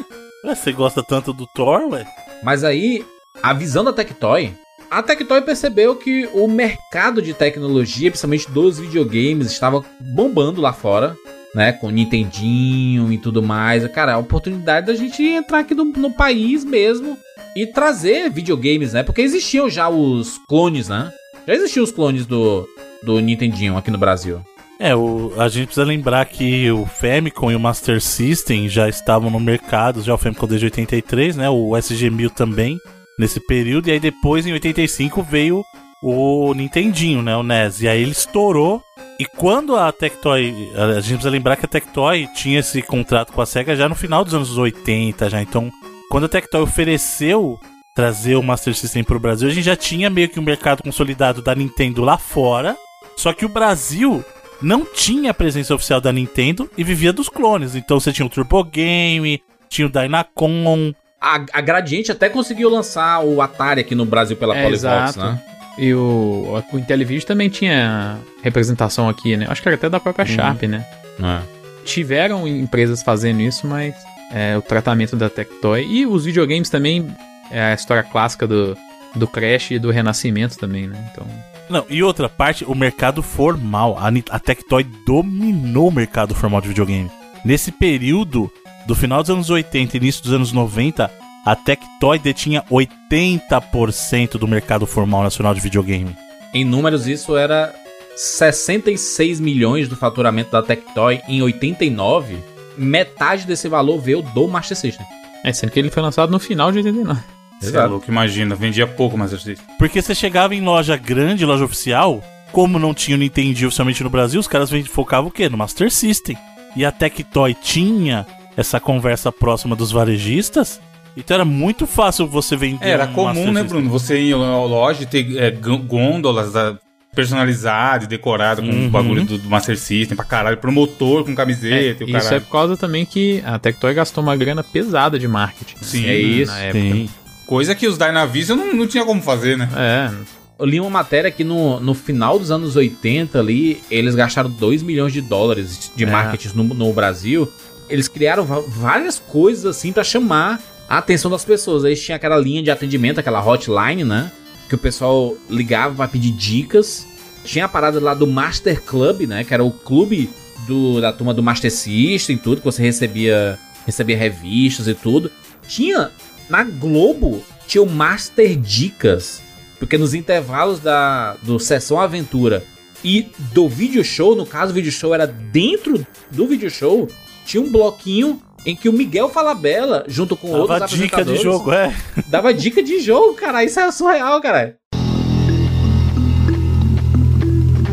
Ué, você gosta tanto do Thor, ué? Mas aí, a visão da Tectoy. A Tectoy percebeu que o mercado de tecnologia, principalmente dos videogames, estava bombando lá fora, né? Com Nintendinho e tudo mais. Cara, a oportunidade da gente entrar aqui no, no país mesmo e trazer videogames, né? Porque existiam já os clones, né? Já existiam os clones do, do Nintendinho aqui no Brasil. É, o, a gente precisa lembrar que o Famicom e o Master System já estavam no mercado, já o Famicom desde 83, né? O SG-1000 também, nesse período. E aí depois, em 85, veio o Nintendinho, né? O NES. E aí ele estourou. E quando a Tectoy... A gente precisa lembrar que a Tectoy tinha esse contrato com a SEGA já no final dos anos 80, já. Então, quando a Tectoy ofereceu trazer o Master System pro Brasil, a gente já tinha meio que um mercado consolidado da Nintendo lá fora. Só que o Brasil não tinha a presença oficial da Nintendo e vivia dos clones. Então você tinha o Turbo Game, tinha o Dynacon. A, a Gradiente até conseguiu lançar o Atari aqui no Brasil pela É, Polyvox, exato. né? E o, o Intellivision também tinha representação aqui, né? Acho que era até da própria Sharp, né? É. Tiveram empresas fazendo isso, mas é, o tratamento da Tectoy e os videogames também é a história clássica do, do Crash e do Renascimento também, né? Então, Não, e outra parte, o mercado formal. A, a Tectoy dominou o mercado formal de videogame. Nesse período, do final dos anos 80 e início dos anos 90, a Tectoy detinha 80% do mercado formal nacional de videogame. Em números, isso era 66 milhões do faturamento da Tectoy em 89. Metade desse valor veio do Master System. é sendo que ele foi lançado no final de 89. Você é louco, imagina. Vendia pouco Master System. Porque você chegava em loja grande, loja oficial, como não tinha o Nintendo oficialmente no Brasil, os caras focavam o quê? No Master System. E a Tectoy tinha essa conversa próxima dos varejistas, então era muito fácil você vender Era um comum, Master né, System. Bruno? Você ir na loja e ter é, gô- gôndolas da- personalizadas, decoradas com Uhum. o bagulho do, do Master System pra caralho. Promotor com camiseta e o isso é caralho. por causa também que a Tectoy gastou uma grana pesada de marketing. Sim, é isso. Na época. Sim. Coisa que os Dynavision não, não tinha como fazer, né? É, Eu li uma matéria que no, no final dos anos 80 ali, eles gastaram 2 milhões de dólares de É. marketing no, no Brasil. Eles criaram várias coisas assim pra chamar a atenção das pessoas. Eles tinham aquela linha de atendimento, aquela hotline, né? Que o pessoal ligava pra pedir dicas. Tinha a parada lá do Master Club, né? Que era o clube do, da turma do Master System e tudo, que você recebia, recebia revistas e tudo. Tinha na Globo, tinha o Master Dicas. Porque nos intervalos da do Sessão Aventura e do vídeo show, no caso o vídeo show era dentro do vídeo show, tinha um bloquinho em que o Miguel Falabella, junto com outros Dava dica de apresentadores, jogo, é. dava dica de jogo, cara. Isso é surreal, cara.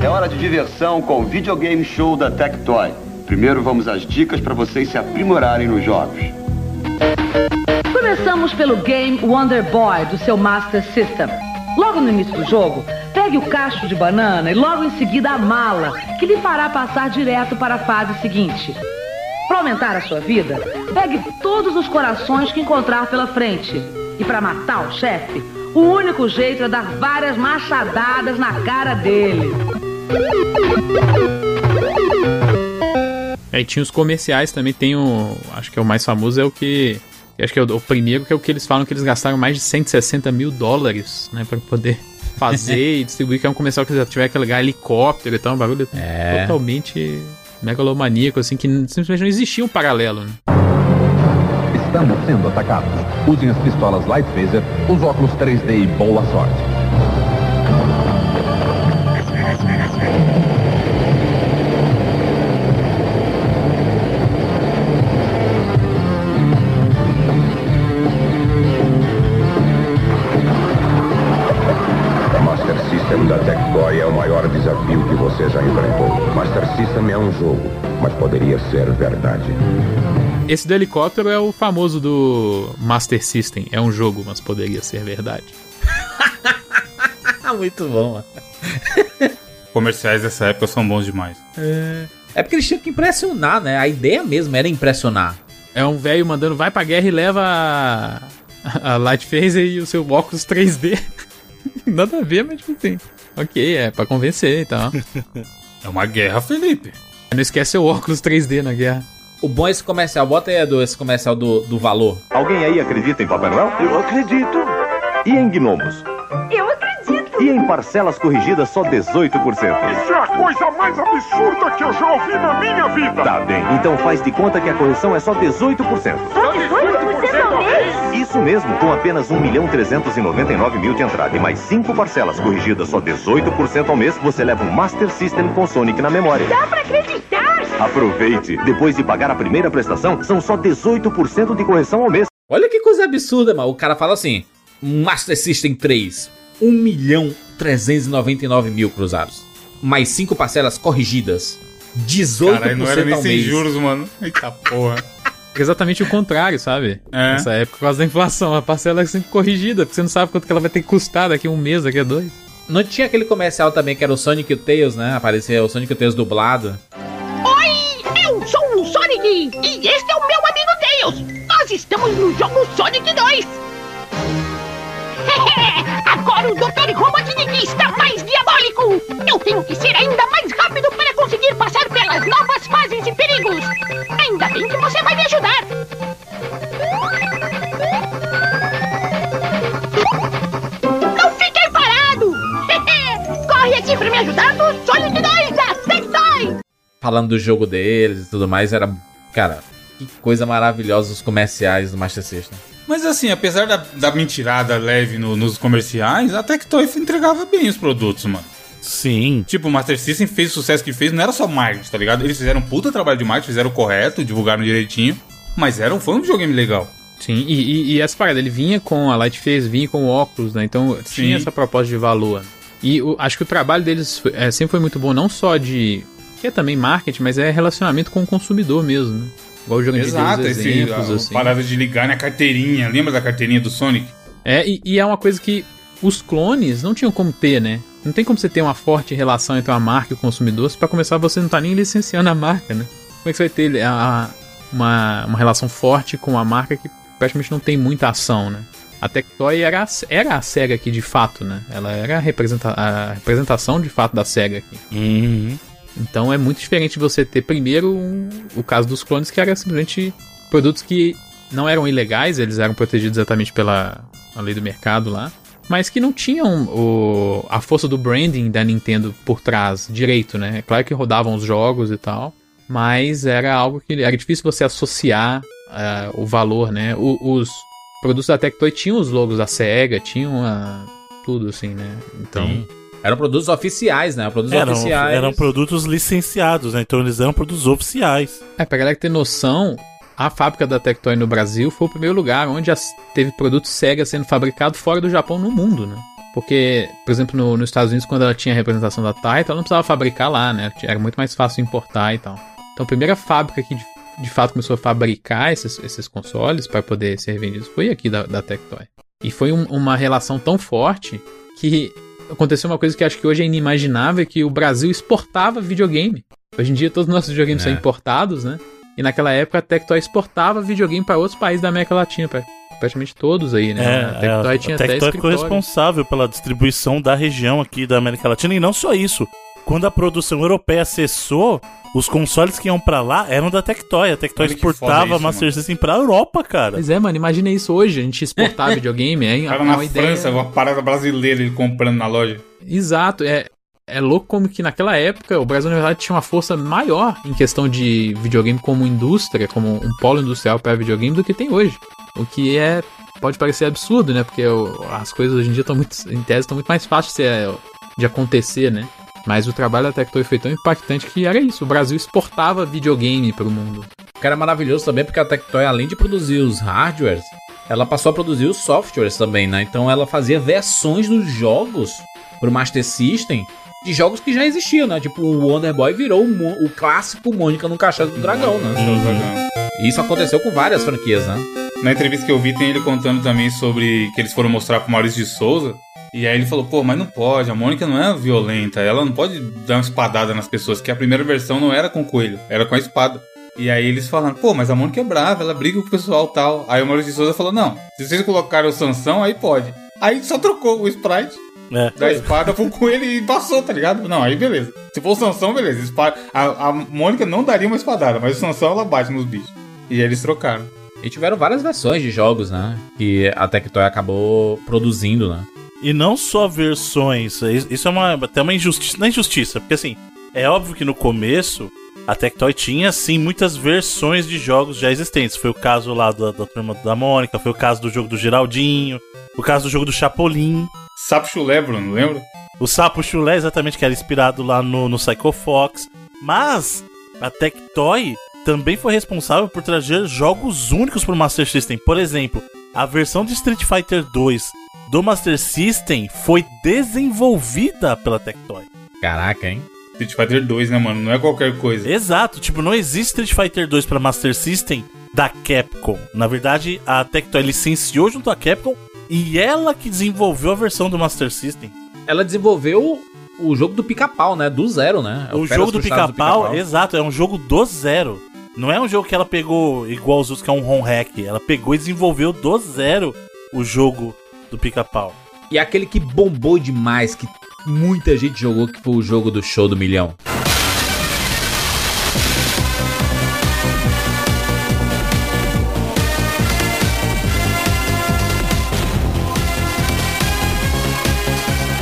É hora de diversão com o videogame show da Tectoy. Primeiro vamos às dicas para vocês se aprimorarem nos jogos. Começamos pelo game Wonder Boy do seu Master System. Logo no início do jogo, pegue o cacho de banana e logo em seguida a mala, que lhe fará passar direto para a fase seguinte. Para aumentar a sua vida, pegue todos os corações que encontrar pela frente. E para matar o chefe, o único jeito é dar várias machadadas na cara dele. Aí tinha os comerciais também, tem o. Acho que é o mais famoso, é o que. Acho que é o, o primeiro, que é o que eles falam que eles gastaram mais de 160 mil dólares, né? Pra poder fazer e distribuir, que é um comercial que já tiver que ligar helicóptero e tal, um bagulho É. totalmente megalomaníaco, assim, que simplesmente não existia um paralelo, né? Estamos sendo atacados. Usem as pistolas Light Phaser, os óculos 3D e boa sorte. Master System da Tectoy é o maior desafio que você já enfrentou. Master System é um jogo, mas poderia ser verdade. Esse do helicóptero é o famoso do Master System. É um jogo, mas poderia ser verdade. Muito bom, mano. Comerciais dessa época são bons demais. É porque eles tinham que impressionar, né? A ideia mesmo era impressionar. É um velho mandando vai pra guerra e leva a, a Light Phaser e o seu óculos 3D. Nada a ver, mas tipo assim. Ok, é pra convencer e tal. É uma guerra, Felipe. Não esquece o óculos 3D na guerra. O bom é esse comercial. Bota aí Edu, esse comercial do, do valor. Alguém aí acredita em Papai Noel? Eu acredito. E em gnomos? Eu acredito. E em parcelas corrigidas só 18%? Isso é a coisa mais absurda que eu já ouvi na minha vida. Tá bem, então faz de conta que a correção é só 18%. Só 18% ao mês? Isso mesmo, com apenas 1 milhão 399 mil de entrada e mais 5 parcelas corrigidas só 18% ao mês, você leva um Master System com Sonic na memória. Dá pra acreditar? Aproveite! Depois de pagar a primeira prestação, são só 18% de correção ao mês. Olha que coisa absurda, mano. O cara fala assim: Master System 3, 1 milhão 399 mil cruzados. Mais 5 parcelas corrigidas. 18% Caralho, não era nem ao sem mês. juros, mano. Eita porra. Exatamente o contrário, sabe? É. Nessa época, por causa da inflação, a parcela é sempre corrigida, porque você não sabe quanto que ela vai ter que custar daqui a um mês, daqui a dois. Não tinha aquele comercial também que era o Sonic e o Tails, né? Aparecia o Sonic e o Tails dublado. Oi, eu sou o Sonic e este é o meu amigo Tails. Nós estamos no jogo Sonic 2. Agora o Dr. Robotnik está mais diabólico. Eu tenho que ser ainda mais rápido para conseguir passar pelas novas fases e perigos. Ainda bem que você vai me ajudar. Não fiquem parado. Corre aqui para me ajudar no Sonic 2 da Tectoy. Falando do jogo deles e tudo mais, era. Cara, que coisa maravilhosa os comerciais do Master System. Mas assim, apesar da, da mentirada leve no- nos comerciais, a Tectoy entregava bem os produtos, mano. Sim. Tipo, o Master System fez o sucesso que fez, não era só marketing, tá ligado? Eles fizeram um puta trabalho de marketing, fizeram o correto, divulgaram direitinho, mas era, um- foi um videogame legal. Sim, e, e, e essa parada, ele vinha com a Light Phase, vinha com o óculos, né? Então tinha essa proposta de valor. E o- acho que o trabalho deles foi- é, sempre foi muito bom, não só de. que é também marketing, mas é relacionamento com o consumidor mesmo, né? Igual jogo de Exato, Deus esse, exemplos, a, assim. parada de ligar na carteirinha, lembra da carteirinha do Sonic? É, e, e é uma coisa que os clones não tinham como ter, né? Não tem como você ter uma forte relação entre a marca e o consumidor, se pra começar você não tá nem licenciando a marca, né? Como é que você vai ter a- a- uma, uma relação forte com a marca que praticamente não tem muita ação, né? A Tectoy era, a- era a SEGA aqui de fato, né? Ela era a, representa a representação de fato da SEGA aqui. Uhum. Então é muito diferente você ter primeiro um- o caso dos clones, que era simplesmente produtos que não eram ilegais, eles eram protegidos exatamente pela lei do mercado lá, mas que não tinham o, a força do branding da Nintendo por trás direito, né? É claro que rodavam os jogos e tal, mas era algo que era difícil você associar ah, o valor, né? O- os produtos da Tectoy tinham os logos da SEGA, tinham a, tudo assim, né? Então. Sim. Eram produtos oficiais, né? Produtos Eram, oficiais. eram produtos licenciados, né? Então eles eram produtos oficiais. É, pra galera ter noção, a fábrica da Tectoy no Brasil foi o primeiro lugar onde as- teve produto Sega sendo fabricado fora do Japão no mundo, né? Porque, por exemplo, no- nos Estados Unidos, quando ela tinha a representação da Taito, ela não precisava fabricar lá, né? Era muito mais fácil importar e tal. Então a primeira fábrica que de, de fato começou a fabricar esses, esses consoles para poder ser vendidos foi aqui da, da Tectoy. E foi um- uma relação tão forte que aconteceu uma coisa que acho que hoje é inimaginável, que o Brasil exportava videogame. Hoje em dia todos os nossos videogames É. são importados, né? E naquela época a Tectoy exportava videogame para outros países da América Latina, pra- praticamente todos aí, né? É, a Tectoy é, tinha a Tectoy ficou responsável pela distribuição da região aqui da América Latina. E não só isso. Quando a produção europeia cessou, os consoles que iam pra lá eram da Tectoy. A Tectoy Olha exportava isso, Master mano. System pra Europa, cara. Pois é, mano, imagina isso hoje, a gente exportar videogame, é, cara é na uma ideia... França, uma parada brasileira ele comprando na loja. Exato, é, é louco como que naquela época o Brasil, na verdade, tinha uma força maior em questão de videogame como indústria, como um polo industrial para videogame do que tem hoje. O que é pode parecer absurdo, né? Porque as coisas hoje em dia estão muito, em tese, estão muito mais fáceis de acontecer, né? Mas o trabalho da Tectoy foi tão impactante que era isso. O Brasil exportava videogame para o mundo. O que era maravilhoso também porque a Tectoy, além de produzir os hardwares, ela passou a produzir os softwares também, né? Então ela fazia versões dos jogos pro Master System de jogos que já existiam, né? Tipo, o Wonder Boy virou o, o clássico Mônica no Caixa do Dragão, né? E isso aconteceu com várias franquias, né? Na entrevista que eu vi, tem ele contando também sobre que eles foram mostrar pro Maurício de Souza. E aí ele falou, pô, mas não pode, a Mônica não é violenta, ela não pode dar uma espadada nas pessoas, que a primeira versão não era com o coelho, era com a espada. E aí eles falando, pô, mas a Mônica é brava, ela briga com o pessoal tal. Aí o Maurício de Souza falou, não, se vocês colocaram o Sansão, aí pode. Aí só trocou o sprite. É. da espada foi com ele e passou, tá ligado? Não, aí beleza. Se for o Sansão, beleza. Espada... A, a Mônica não daria uma espadada, mas o Sansão ela bate nos bichos. E aí eles trocaram. E tiveram várias versões de jogos, né? Que a Tectoy acabou produzindo, né? E não só versões, isso é uma, até uma injustiça, não é injustiça, porque assim, é óbvio que no começo a Tectoy tinha sim muitas versões de jogos já existentes. Foi o caso lá da, da turma da Mônica, foi o caso do jogo do Geraldinho, o caso do jogo do Chapolin. Sapo Chulé, Bruno, lembra? O Sapo Chulé, exatamente, que era inspirado lá no, no Psycho Fox. Mas a Tectoy também foi responsável por trazer jogos únicos para o Master System. Por exemplo, a versão de Street Fighter 2 do Master System foi desenvolvida pela Tectoy. Caraca, hein? Street Fighter 2, né, mano? Não é qualquer coisa. Exato, tipo, não existe Street Fighter 2 para Master System da Capcom. Na verdade, a Tectoy licenciou junto à Capcom e ela que desenvolveu a versão do Master System. Ela desenvolveu o jogo do pica-pau, né? Do zero, né? O Férias jogo do pica-pau, exato, é um jogo do zero. Não é um jogo que ela pegou igual os outros, que é um home hack. Ela pegou e desenvolveu do zero o jogo do pica-pau. E aquele que bombou demais, que muita gente jogou, que foi o jogo do show do milhão.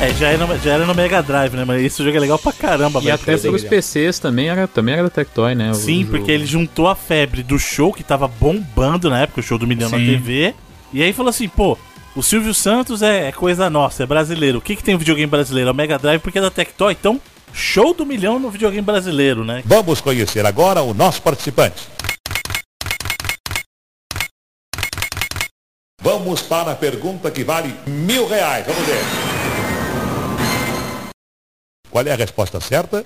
É, já era, no, já era no Mega Drive, né? Mas esse jogo é legal pra caramba, E velho. até pros PCs também era, também era da Tectoy, né? o Sim, jogo. porque ele juntou a febre do show que tava bombando na época, o show do Milhão na Sim. TV. E aí falou assim, pô, o Silvio Santos é, é coisa nossa, é brasileiro. O que, que tem videogame brasileiro? É o Mega Drive porque é da Tectoy. Então, show do milhão no videogame brasileiro, né? Vamos conhecer agora o nosso participante. Vamos para a pergunta que vale mil reais. Vamos ver. Qual é a resposta certa?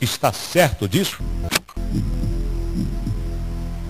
Está certo disso?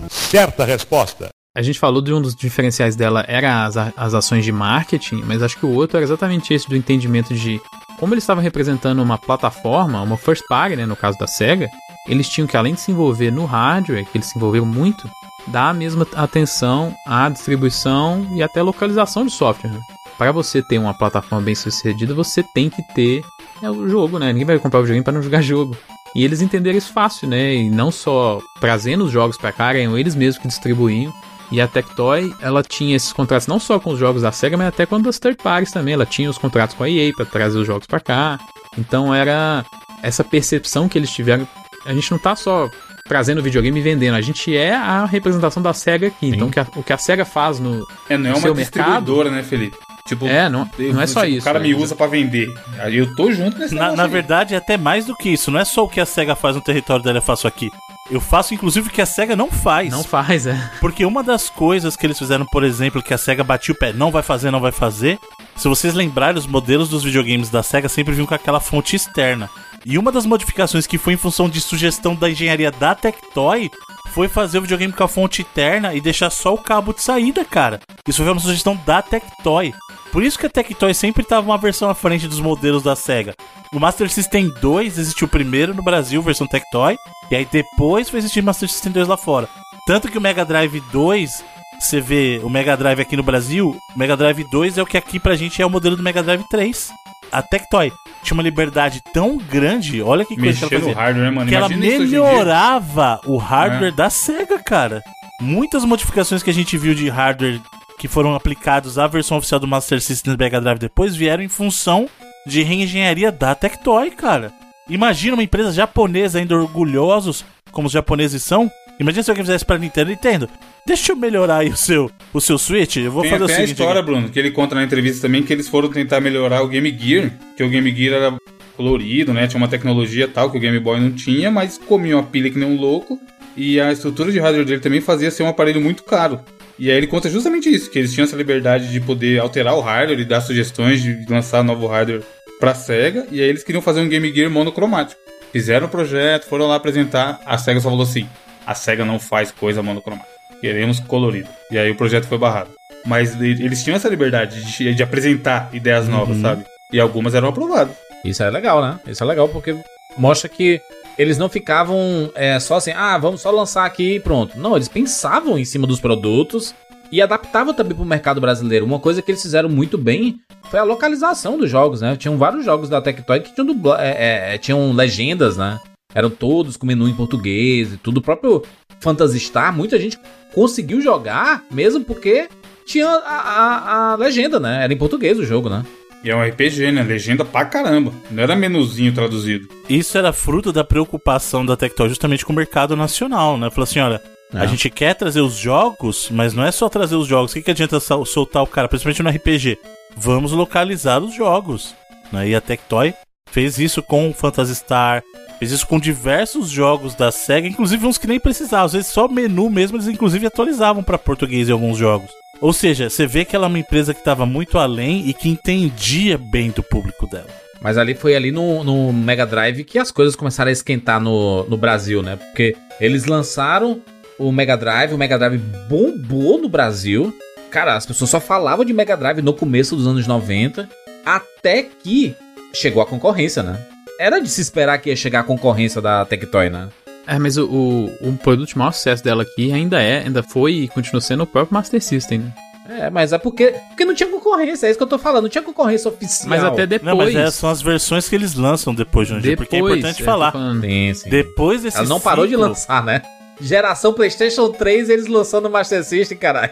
Certa resposta. A gente falou de um dos diferenciais dela era as, as ações de marketing, mas acho que o outro era exatamente esse do entendimento de como eles estavam representando uma plataforma, uma first party, né, no caso da Sega, eles tinham que além de se envolver no hardware, que eles se envolveram muito, dar a mesma atenção à distribuição e até localização de software. né? Para você ter uma plataforma bem sucedida, você tem que ter é, o jogo, né? Ninguém vai comprar o videogame para não jogar jogo. E eles entenderam isso fácil, né? E não só trazendo os jogos para cá, eram eles mesmos que distribuíam. E a Tectoy, ela tinha esses contratos não só com os jogos da SEGA, mas até com das third parties também. Ela tinha os contratos com a EA para trazer os jogos para cá. Então era essa percepção que eles tiveram. A gente não tá só trazendo videogame e vendendo, a gente é a representação da SEGA aqui. Então o que a, o que a SEGA faz no, É, não é uma seu mercado. distribuidora, né, Felipe? Tipo, É, não- não é só tipo, isso, O cara é. me usa pra vender. Aí eu tô junto nesse Na, na verdade, é até mais do que isso. Não é só o que a SEGA faz no território dela, eu faço aqui. Eu faço, inclusive, o que a SEGA não faz. Não faz, é. Porque uma das coisas que eles fizeram, por exemplo, que a SEGA batia o pé, não vai fazer, não vai fazer. Se vocês lembrarem, os modelos dos videogames da SEGA sempre vinham com aquela fonte externa. E uma das modificações que foi em função de sugestão da engenharia da Tectoy foi fazer o videogame com a fonte interna e deixar só o cabo de saída, cara. Isso foi uma sugestão da Tectoy. Por isso que a Tectoy sempre estava uma versão à frente dos modelos da SEGA. No Master System 2 existiu o primeiro no Brasil, versão Tectoy, e aí depois foi existir Master System 2 lá fora. Tanto que o Mega Drive 2, você vê o Mega Drive aqui no Brasil, o Mega Drive 2 é o que aqui pra gente é o modelo do Mega Drive 3. A Tectoy tinha uma liberdade tão grande, olha que coisa que ela fazia. hardware, mano? Que ela Imagina melhorava o hardware É. da SEGA, cara. Muitas modificações que a gente viu de hardware que foram aplicados à versão oficial do Master System do Mega Drive depois vieram em função de reengenharia da Tectoy, cara. Imagina uma empresa japonesa ainda orgulhosos, como os japoneses são. Imagina se alguém fizesse pra Nintendo. Nintendo, deixa eu melhorar aí o seu, o seu Switch. Eu vou Tem fazer o até a seguinte. história, aqui. Bruno, que ele conta na entrevista também que eles foram tentar melhorar o Game Gear, que o Game Gear era colorido, né? Tinha uma tecnologia tal que o Game Boy não tinha, mas comia uma pilha que nem um louco. E a estrutura de hardware dele também fazia ser um aparelho muito caro. E aí ele conta justamente isso, que eles tinham essa liberdade de poder alterar o hardware e dar sugestões de lançar novo hardware pra SEGA, e aí eles queriam fazer um Game Gear monocromático. Fizeram o projeto, foram lá apresentar, a SEGA só falou assim, a SEGA não faz coisa monocromática, queremos colorido. E aí o projeto foi barrado. Mas eles tinham essa liberdade de, de apresentar ideias novas, sabe? E algumas eram aprovadas. Isso é legal, né? Isso é legal porque mostra que eles não ficavam é, só assim, ah, vamos só lançar aqui e pronto. Não, eles pensavam em cima dos produtos e adaptavam também para o mercado brasileiro. Uma coisa que eles fizeram muito bem foi a localização dos jogos, né? Tinham vários jogos da Tectoy que tinham, dubla é, é, tinham legendas, né? Eram todos com menu em português e tudo. O próprio Phantasy Star, muita gente conseguiu jogar mesmo porque tinha a, a, a legenda, né? Era em português o jogo, né? E é um RPG, né? Legenda pra caramba. Não era menuzinho traduzido. Isso era fruto da preocupação da Tectoy justamente com o mercado nacional, né? Falou assim, olha, É. a gente quer trazer os jogos, mas não é só trazer os jogos. O que, que adianta sol- soltar o cara, principalmente no RPG? Vamos localizar os jogos. Né? E a Tectoy fez isso com Phantasy Star, fez isso com diversos jogos da SEGA, inclusive uns que nem precisavam. Às vezes só menu mesmo, eles inclusive atualizavam para português em alguns jogos. Ou seja, você vê que ela é uma empresa que estava muito além e que entendia bem do público dela. Mas ali foi ali no, no Mega Drive que as coisas começaram a esquentar no, no Brasil, né? Porque eles lançaram o Mega Drive, o Mega Drive bombou no Brasil. Cara, as pessoas só falavam de Mega Drive no começo dos anos 90, até que chegou a concorrência, né? Era de se esperar que ia chegar a concorrência da Tectoy, né? É, mas o, o, o produto de maior sucesso dela aqui ainda é, ainda foi e continua sendo o próprio Master System, né? É, mas é porque, porque não tinha concorrência, é isso que eu tô falando, não tinha concorrência oficial. Mas até depois. Não, mas é, são as versões que eles lançam depois, Jandir, porque é Depois, importante tô falar. Sim, sim. Depois desse Ela não parou de lançar, né? Geração PlayStation 3, eles lançando o Master System, caralho.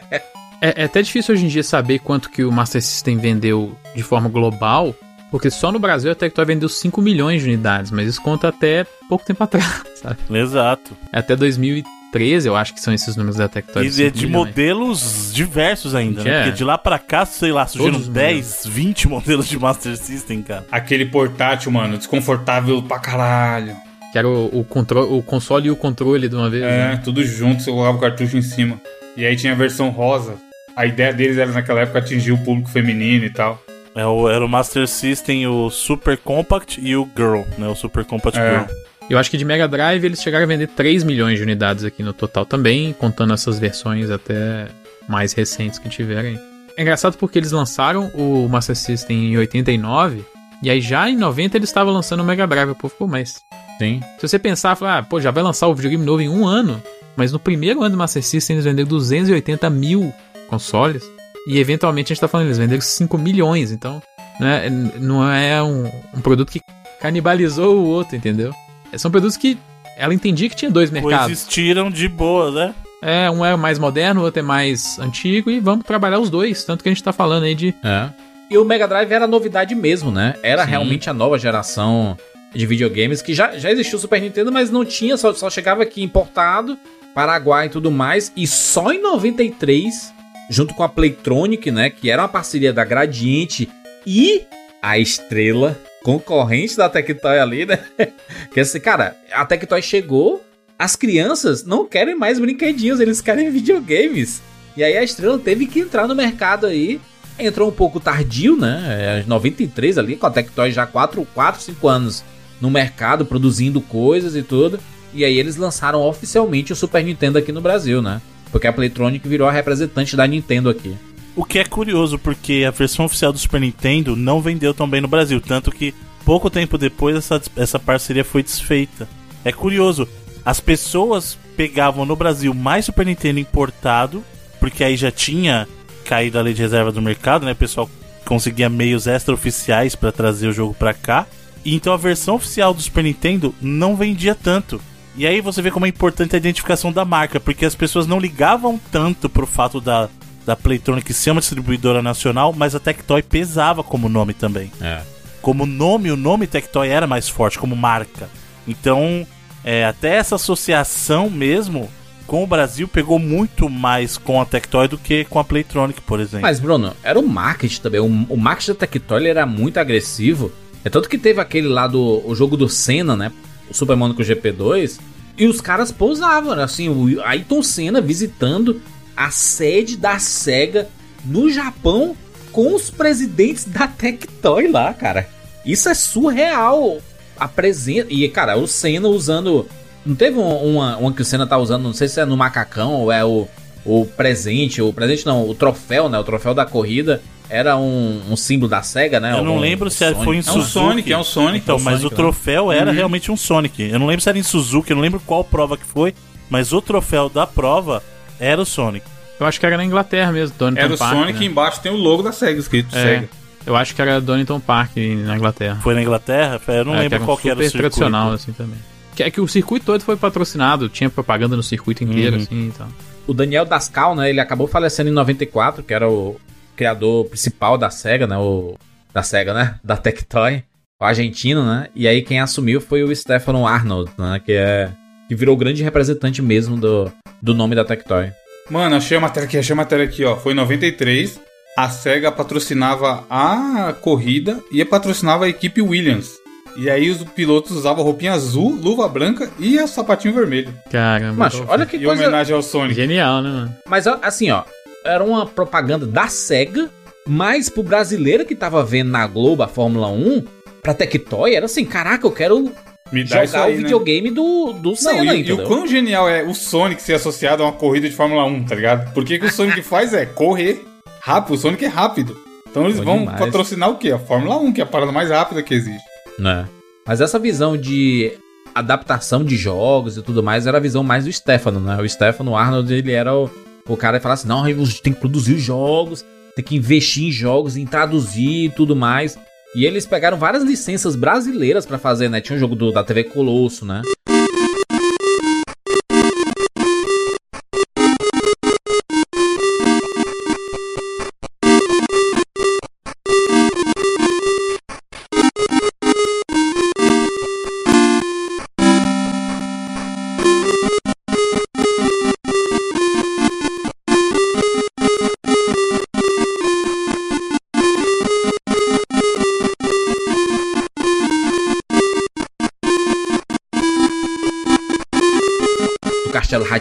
É, é até difícil hoje em dia saber quanto que o Master System vendeu de forma global, porque só no Brasil a Tectoy vendeu 5 milhões de unidades, mas isso conta até pouco tempo atrás, sabe? Exato. Até 2013, eu acho que são esses números da Tectoy. E de de, 5 de milhões. modelos diversos ainda, É. né? Porque de lá pra cá, sei lá, surgiram Todos os 10, 20 modelos de Master System, cara. Aquele portátil, mano, desconfortável pra caralho. Que era o, o, contro- o console e o controle de uma vez. É, né? tudo junto, você colocava o cartucho em cima. E aí tinha a versão rosa. A ideia deles era naquela época atingir o público feminino e tal. É o, era o Master System, o Super Compact e o Girl, né? O Super Compact É. Girl. Eu acho que de Mega Drive eles chegaram a vender 3 milhões de unidades aqui no total também, contando essas versões até mais recentes que tiverem. É engraçado porque eles lançaram o Master System em 89, e aí já em 90 eles estavam lançando o Mega Drive. Pô, ficou mais. Sim. Se você pensar, falar, ah, pô, já vai lançar o videogame novo em um ano, mas no primeiro ano do Master System eles venderam 280 mil consoles, e eventualmente a gente tá falando, eles venderam 5 milhões, então não é, não é um, um produto que canibalizou o outro, entendeu? São produtos que ela entendia que tinha dois mercados. Coexistiram de boa, né? É, um é mais moderno, o outro é mais antigo, e vamos trabalhar os dois, tanto que a gente tá falando aí de... É. E o Mega Drive era novidade mesmo, né? Era Sim. realmente a nova geração de videogames que já, já existiu o Super Nintendo, mas não tinha, só, só chegava aqui importado, Paraguai e tudo mais. E só em 93, junto com a Playtronic, né? Que era uma parceria da Gradiente e a Estrela, concorrente da Tectoy ali, né? que assim, cara, a Tectoy chegou, as crianças não querem mais brinquedinhos, eles querem videogames. E aí a Estrela teve que entrar no mercado aí. Entrou um pouco tardio, né? É, 93 ali, com a Tectoy já 4, 4 5 anos no mercado, produzindo coisas e tudo. E aí eles lançaram oficialmente o Super Nintendo aqui no Brasil, né? Porque a Playtronic virou a representante da Nintendo aqui. O que é curioso, porque a versão oficial do Super Nintendo não vendeu tão bem no Brasil, tanto que pouco tempo depois essa, essa parceria foi desfeita. É curioso, as pessoas pegavam no Brasil mais Super Nintendo importado, porque aí já tinha caído a lei de reserva do mercado, né? O pessoal conseguia meios extraoficiais para trazer o jogo para cá. E então a versão oficial do Super Nintendo não vendia tanto. E aí você vê como é importante a identificação da marca, porque as pessoas não ligavam tanto pro fato da, da Playtronic ser uma distribuidora nacional, mas a Tectoy pesava como nome também. É. Como nome, o nome Tectoy era mais forte como marca. Então, é, até essa associação mesmo com o Brasil pegou muito mais com a Tectoy do que com a Playtronic, por exemplo. Mas, Bruno, era o marketing também. O, o marketing da Tectoy era muito agressivo. É tanto que teve aquele lá do o jogo do Senna, né? Super Monaco GP2. E os caras pousavam, né? assim, o Ayrton Senna visitando a sede da SEGA no Japão com os presidentes da Tectoy lá, cara. Isso é surreal. A presença. E, cara, o Senna usando. Não teve um- uma, uma que o Senna tá usando, não sei se é no macacão ou é o, o presente. O presente não, o troféu, né? O troféu da corrida era um, um símbolo da SEGA, né? Eu não lembro se Sonic. foi em É um Suzuki. Sonic, é um Sonic. Então, É um mas Sonic, o né? troféu era Uhum. realmente um Sonic. Eu não lembro se era em Suzuki, eu não lembro qual prova que foi, mas o troféu da prova era o Sonic. Eu acho que era na Inglaterra mesmo, Donington Era o Park, Sonic né? e embaixo tem o logo da SEGA escrito É. SEGA. Eu acho que era Donington Park na Inglaterra. Foi na Inglaterra? Eu não É, lembro era um qual que era o circuito. tradicional, assim, também. Que é que o circuito todo foi patrocinado, tinha propaganda no circuito inteiro, Uhum. assim, então. O Daniel Dascal, né? Ele acabou falecendo em 94, que era o criador principal da SEGA, né? O, da SEGA, né? Da Tectoy. O argentino, né? E aí quem assumiu foi o Stefano Arnold, né? Que é... Que virou o grande representante mesmo do, do nome da Tectoy. Mano, achei a matéria aqui, achei a matéria aqui, ó. Foi em 93. A SEGA patrocinava a corrida e patrocinava a equipe Williams. E aí os pilotos usavam roupinha azul, luva branca e o sapatinho vermelho. Caramba. Macho, olha que Em coisa... homenagem ao Sonic. Genial, né, mano? Mas assim, ó, era uma propaganda da SEGA, mas pro brasileiro que tava vendo na Globo a Fórmula 1, pra Tectoy, era assim, caraca, eu quero Me dá jogar aí, o né? videogame do, do Não, Senna, e, e o quão genial é o Sonic ser associado a uma corrida de Fórmula 1, tá ligado? Porque o que o Sonic faz é correr rápido. O Sonic é rápido. Então eles Bom vão demais. patrocinar o quê? A Fórmula 1, que é a parada mais rápida que existe. Né? Mas essa visão de adaptação de jogos e tudo mais era a visão mais do Stefano, né? O Stefano Arnold, ele era o, o cara falava assim, não, tem que produzir os jogos, tem que investir em jogos, em traduzir e tudo mais. E eles pegaram várias licenças brasileiras pra fazer, né? Tinha um jogo do- da TV Colosso, né?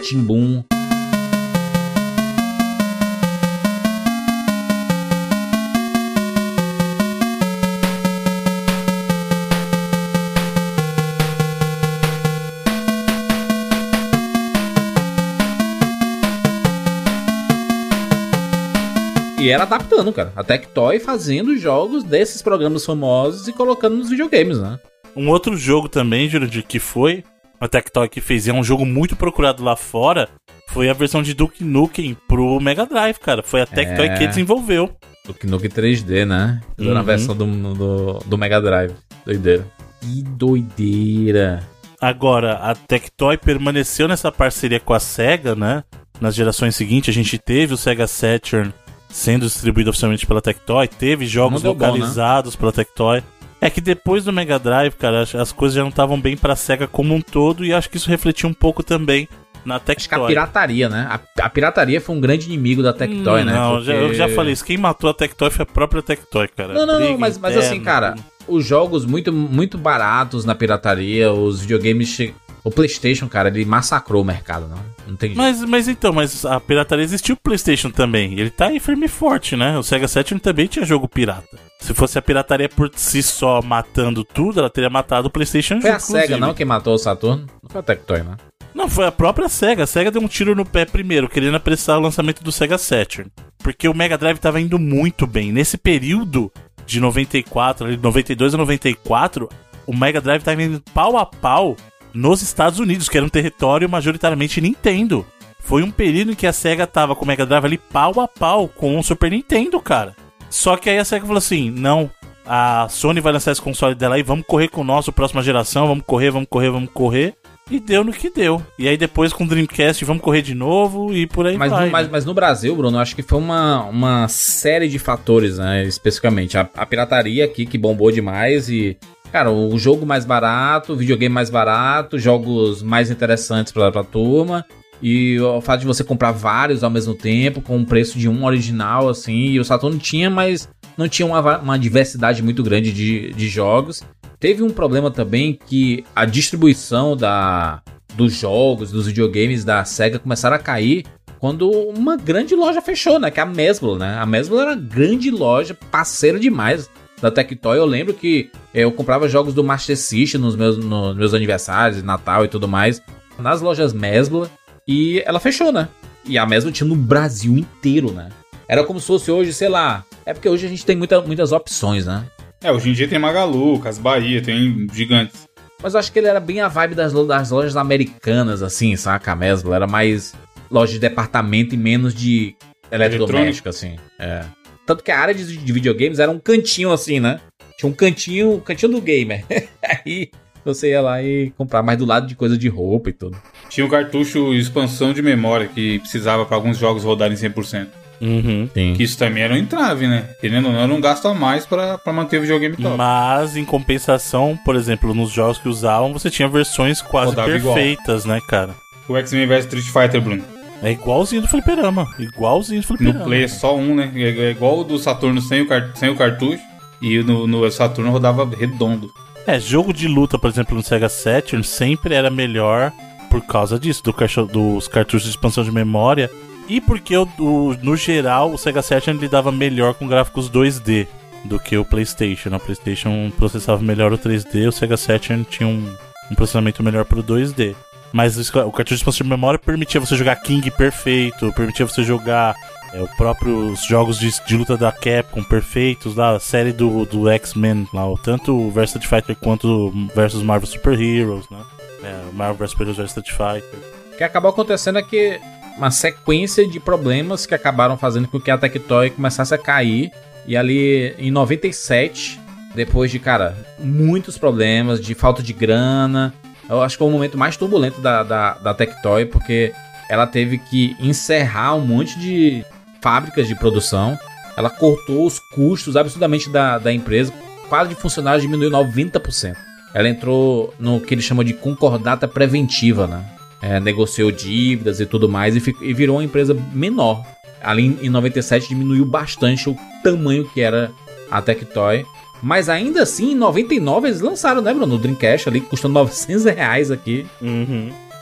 Ratimbum. E era adaptando, cara. A Tectoy fazendo jogos desses programas famosos e colocando nos videogames, né? Um outro jogo também, Jurandir, que foi a Tectoy que fez, e é um jogo muito procurado lá fora, foi a versão de Duke Nukem pro Mega Drive, cara. Foi a Tectoy É. que desenvolveu. Duke Nukem 3D, né? Uhum. versão do, do, do Mega Drive. Doideira. Que doideira. Agora, a Tectoy permaneceu nessa parceria com a SEGA, né? Nas gerações seguintes, a gente teve o Sega Saturn sendo distribuído oficialmente pela Tectoy, teve jogos deu bom, né? localizados pela Tectoy. É que depois do Mega Drive, cara, as- as coisas já não estavam bem pra SEGA como um todo, e acho que isso refletiu um pouco também na Acho que a Tectoy. pirataria, né? A, a pirataria foi um grande inimigo da Tectoy, Hum, né? Não, já- eu Porque- já falei isso. Quem matou a Tectoy foi a própria Tectoy, cara. Não, não, não, Briga mas, mas interna, assim, cara, os jogos muito, muito baratos na pirataria, os videogames. O PlayStation, cara, ele massacrou o mercado, não? Não tem jeito. Mas, mas então, mas a pirataria existiu o PlayStation também. Ele tá aí firme e forte, né? O Sega Saturn também tinha jogo pirata. Se fosse a pirataria por si só matando tudo, ela teria matado o PlayStation Foi a junto, SEGA, inclusive. não, que matou o Saturno? Não foi a Tectoy, né? Não, foi a própria SEGA. A SEGA deu um tiro no pé primeiro, querendo apressar o lançamento do Sega Saturn. Porque o Mega Drive tava indo muito bem. Nesse período de 94, ali, 92 a 94, o Mega Drive tava indo pau a pau nos Estados Unidos, que era um território majoritariamente Nintendo. Foi um período em que a SEGA tava com o Mega Drive ali pau a pau com o Super Nintendo, cara. Só que aí a SEGA falou assim: não, a Sony vai lançar esse console dela aí, vamos correr com o nosso, próxima geração, vamos correr, vamos correr, vamos correr. E deu no que deu. E aí depois com o Dreamcast vamos correr de novo e por aí Mas, vai. no, mas, mas no Brasil, Bruno, acho que foi uma, uma série de fatores, né? Especificamente. A, a pirataria aqui que bombou demais e. Cara, o jogo mais barato, o videogame mais barato, jogos mais interessantes pra, pra turma. E o fato de você comprar vários ao mesmo tempo, com um preço de um original, assim. E o Saturno tinha, mas não tinha uma, uma diversidade muito grande de, de jogos. Teve um problema também que a distribuição da, dos jogos, dos videogames da SEGA começaram a cair quando uma grande loja fechou, né? Que é a Mesbla, né? A Mesbla era uma grande loja, parceira demais da Tectoy. Eu lembro que eu comprava jogos do Master System nos meus, nos meus aniversários, Natal e tudo mais, nas lojas Mesbla, e ela fechou, né? E a Mesbla tinha no Brasil inteiro, né? Era como se fosse hoje, sei lá. É porque hoje a gente tem muita, muitas opções, né? É, hoje em dia tem Magalu, Cas Bahia, tem gigantes. Mas eu acho que ele era bem a vibe das, das lojas americanas, assim, saca? A Mesbla era mais loja de departamento e menos de eletrodoméstico, assim. É. Tanto que a área de, de videogames era um cantinho assim, né? Tinha um cantinho, um cantinho do gamer. Aí você ia lá e comprar mais do lado de coisa de roupa e tudo. Tinha um cartucho expansão de memória que precisava para alguns jogos rodarem 100%. Uhum. Sim. Que isso também era um entrave, né? Querendo ou não, era um gasto a mais pra pra manter o videogame top. Mas, em compensação, por exemplo, nos jogos que usavam, você tinha versões quase Rodava igual. perfeitas, né, cara? O X-Men vs Street Fighter, Bruno. É igualzinho do fliperama. Igualzinho do fliperama. No Play é só um, né? É é igual o do Saturno sem o, sem o cartucho. E no, no Saturno rodava redondo. É, jogo de luta, por exemplo, no Sega Saturn sempre era melhor por causa disso, do caixa- dos cartuchos de expansão de memória. E porque, o, o- no geral, o Sega Saturn lidava melhor com gráficos 2D do que o PlayStation. O PlayStation processava melhor o 3D, o Sega Saturn tinha um, um processamento melhor pro 2D. Mas o cartucho de expansão de memória permitia você jogar King perfeito, permitia você jogar é, os jogos de, de luta da Capcom perfeitos, lá, a série do, do X-Men, lá, tanto o Street Fighter quanto o versus Marvel Super Heroes, né? É, Marvel vs Super Heroes vs Fighter. O que acabou acontecendo é que uma sequência de problemas que acabaram fazendo com que a Tectoy começasse a cair. E ali em 97, depois de, cara, muitos problemas, de falta de grana, eu acho que foi o momento mais turbulento da, da, da Tectoy, porque ela teve que encerrar um monte de fábricas de produção. Ela cortou os custos absurdamente da, da empresa. O quadro de funcionários diminuiu 90%. Ela entrou no que eles chamam de concordata preventiva, né? É, negociou dívidas e tudo mais e, fi- e virou uma empresa menor. Ali em 97 diminuiu bastante o tamanho que era a Tectoy. Mas ainda assim, em 99 eles lançaram, né, Bruno? O Dreamcast ali, custando 900 reais aqui.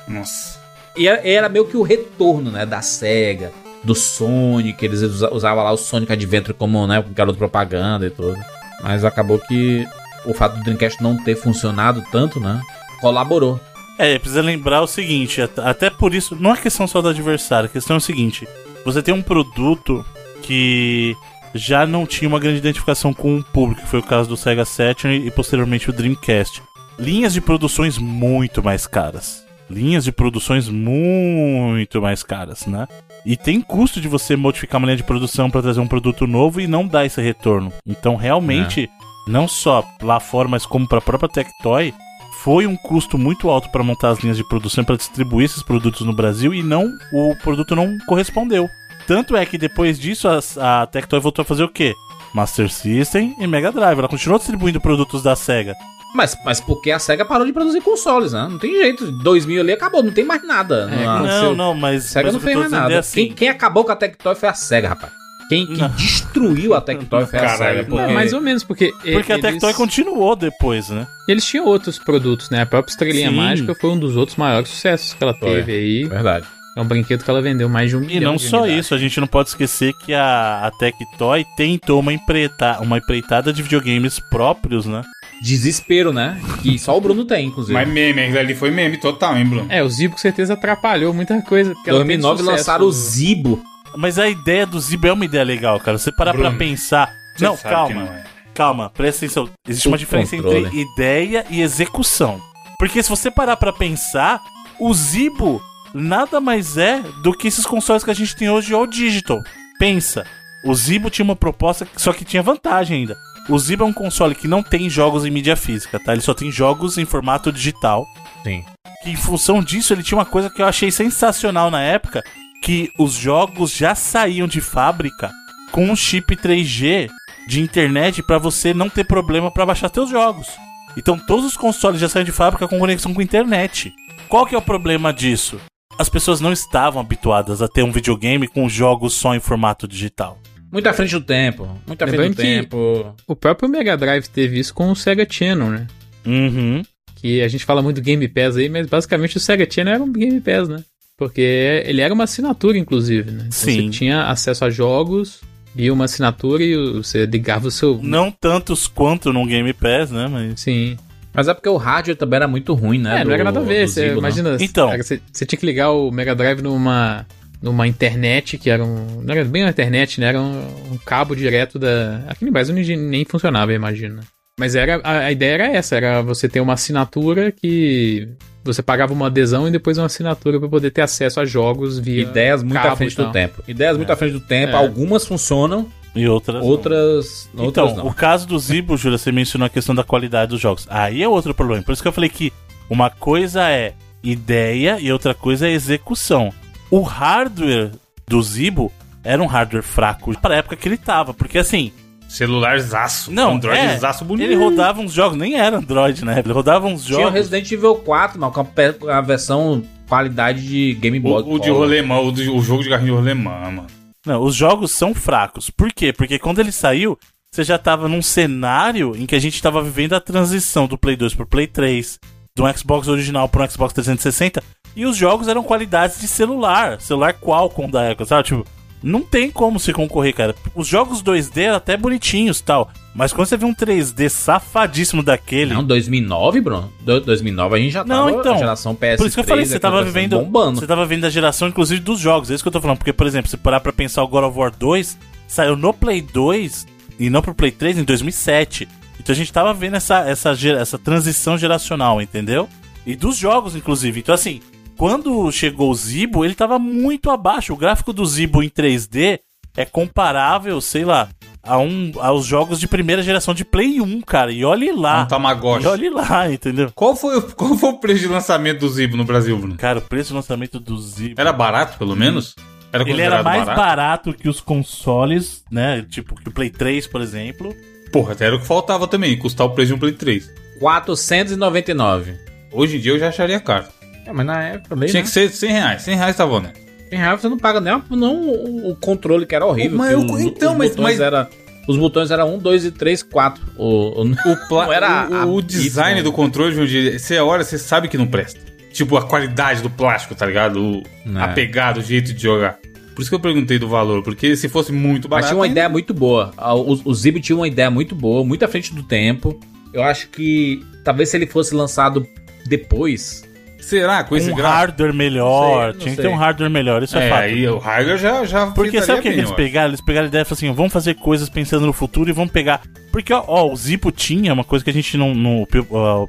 Nossa. E era, era meio que o retorno, né, da SEGA, do Sonic, eles usa- usavam lá o Sonic Adventure como, né, garoto propaganda e tudo. Mas acabou que o fato do Dreamcast não ter funcionado tanto, né, colaborou. É, precisa lembrar o seguinte, at- até por isso, não é questão só do adversário, a questão é o seguinte, você tem um produto que já não tinha uma grande identificação com o público, que foi o caso do Sega Saturn e posteriormente o Dreamcast. Linhas de produções muito mais caras. Linhas de produções muito mais caras, né? E tem custo de você modificar uma linha de produção para trazer um produto novo e não dar esse retorno. Então, realmente, não só lá fora, mas como para a própria Tectoy, foi um custo muito alto para montar as linhas de produção para distribuir esses produtos no Brasil e não o produto não correspondeu. Tanto é que depois disso a, a Tectoy voltou a fazer o quê? Master System e Mega Drive. Ela continuou distribuindo produtos da Sega. Mas, mas porque a SEGA parou de produzir consoles, né? Não tem jeito. 2000 ali acabou, não tem mais nada. É, Não- não, não, mas- A SEGA mas não fez mais dizendo nada. é assim- quem, quem acabou com a Tectoy foi a SEGA, rapaz. Quem, quem destruiu a Tectoy foi a SEGA. Porque... É, mais ou menos, porque. Porque a eles- Tectoy continuou depois, né? Eles tinham outros produtos, né? A própria Estrelinha Sim. Mágica foi um dos outros maiores sucessos que ela Foi. teve aí. Verdade. É um brinquedo que ela vendeu mais de um E milhão não de só unidades. isso, a gente não pode esquecer que a, a Tectoy tentou uma, empreita, uma empreitada de videogames próprios, né? Desespero, né? Que só o Bruno tem, inclusive. Mas meme, ali foi meme total, hein, Bruno? É, o Zibo com certeza atrapalhou muita coisa. porque ela teve 2009 sucesso. lançaram o Zibo. Mas a ideia do Zibo é uma ideia legal, cara. Você parar pra Bruno, pensar. você Não, sabe calma. que não é. Calma, presta atenção. Existe uma Tudo diferença controle. entre ideia e execução. Porque se você parar pra pensar, o Zibo nada mais é do que esses consoles que a gente tem hoje all digital. Pensa, o Zibo tinha uma proposta, só que tinha vantagem ainda. O Zibo é um console que não tem jogos em mídia física, tá? Ele só tem jogos em formato digital. Sim. Que em função disso ele tinha uma coisa que eu achei sensacional na época, que os jogos já saíam de fábrica com um chip 3G de internet pra você não ter problema pra baixar seus jogos. Então todos os consoles já saem de fábrica com conexão com internet. Qual que é o problema disso? As pessoas não estavam habituadas a ter um videogame com jogos só em formato digital. Muito à frente do tempo. Muito à frente Lembrando do que tempo. o próprio Mega Drive teve isso com o Sega Channel, né? Uhum. Que a gente fala muito do Game Pass aí, mas basicamente o Sega Channel era um Game Pass, né? Porque ele era uma assinatura, inclusive, né? Então Sim. Você tinha acesso a jogos e uma assinatura e você ligava o seu. Não tantos quanto no Game Pass, né? Mas... Sim. Mas é porque o hardware também era muito ruim, né? É, não era nada a ver. do Você não. imagina. Então. era- Você, você tinha que ligar o Mega Drive numa, numa internet, que era um. Não era bem uma internet, né? Era um, um cabo direto da. Aqui no Brasil nem, nem funcionava, imagina. Mas era, a, a ideia era essa: era você ter uma assinatura que. Você pagava uma adesão e depois uma assinatura para poder ter acesso a jogos via. Ideias muito cabo à frente do tempo. Ideias muito É. à frente do tempo. É. Algumas funcionam, E outras. Outras. outras Então, não. o caso do Zibo, Júlia, você mencionou a questão da qualidade dos jogos. Aí é outro problema. Por isso que eu falei que uma coisa é ideia e outra coisa é execução. O hardware do Zibo era um hardware fraco pra época que ele tava. Porque assim. Celularzaço. Não, Androidzaço é, bonito. Ele rodava uns jogos, nem era Android, né? Ele rodava uns Tinha o jogos. Resident Evil 4, mas com a, versão qualidade de Game Boy. O, o de rolemã, o, o jogo de carrinho de rolemã, mano. Não, os jogos são fracos. Por quê? Porque quando ele saiu, você já tava num cenário em que a gente tava vivendo a transição do Play 2 pro Play 3, do Xbox original pro Xbox 360, e os jogos eram qualidades de celular, celular Qualcomm da época, sabe? Tipo, não tem como se concorrer, cara. Os jogos 2D eram até bonitinhos tal, mas quando você vê um 3D safadíssimo daquele. Não, 2009, Bruno? Do- 2009 a gente já Não, tava então. a geração PS3. Por isso que eu falei, você tava vivendo. Bombando. Você tava vendo a geração, inclusive, dos jogos. É isso que eu tô falando. Porque, por exemplo, se parar pra pensar o God of War 2, saiu no Play 2 e não pro Play 3 em 2007. Então a gente tava vendo essa, essa, essa transição geracional, entendeu? E dos jogos, inclusive. Então, assim, quando chegou o Zibo, ele tava muito abaixo. O gráfico do Zibo em 3D é comparável, sei lá, a um, aos jogos de primeira geração de Play 1, cara. E olhe lá. Um Tamagotchi. E olhe lá, entendeu? Qual foi, o- qual foi o preço de lançamento do Zibo no Brasil, Bruno? Cara, o preço de lançamento do Zibo. Era barato, pelo menos? Era Ele era mais barato. que os consoles, né? Tipo, que o Play 3, por exemplo. Porra, até era o que faltava também, custar o preço de um Play 3. 499. Hoje em dia eu já acharia caro. É, mas na época também, Tinha né? que ser 100 reais. 100 reais tava, né? 100 reais você não paga nem não o, o controle que era horrível. Mas eu- os- então, os mas- botões mas- Era, os botões eram 1, 2 e 3, 4. O, o, O, era o, a- o design isso, do controle, Dia, você olha, você sabe que não presta. Tipo, a qualidade do plástico, tá ligado? O, É. A pegada, o jeito de jogar. Por isso que eu perguntei do valor, porque se fosse muito Mas barato... tinha uma ainda- ideia muito boa. O, o Zibo tinha uma ideia muito boa, muito à frente do tempo. Eu acho que talvez se ele fosse lançado depois. Será? Com esse um gráfico? hardware melhor. Não sei, não tinha que sei. ter um hardware melhor, isso é, É, fato. aí o hardware já, já Porque sabe o que, bem, que eles pegaram? Eles pegaram a ideia e falaram assim: vamos fazer coisas pensando no futuro e vamos pegar. Porque, ó, ó, o Zipo tinha uma coisa que a gente não. não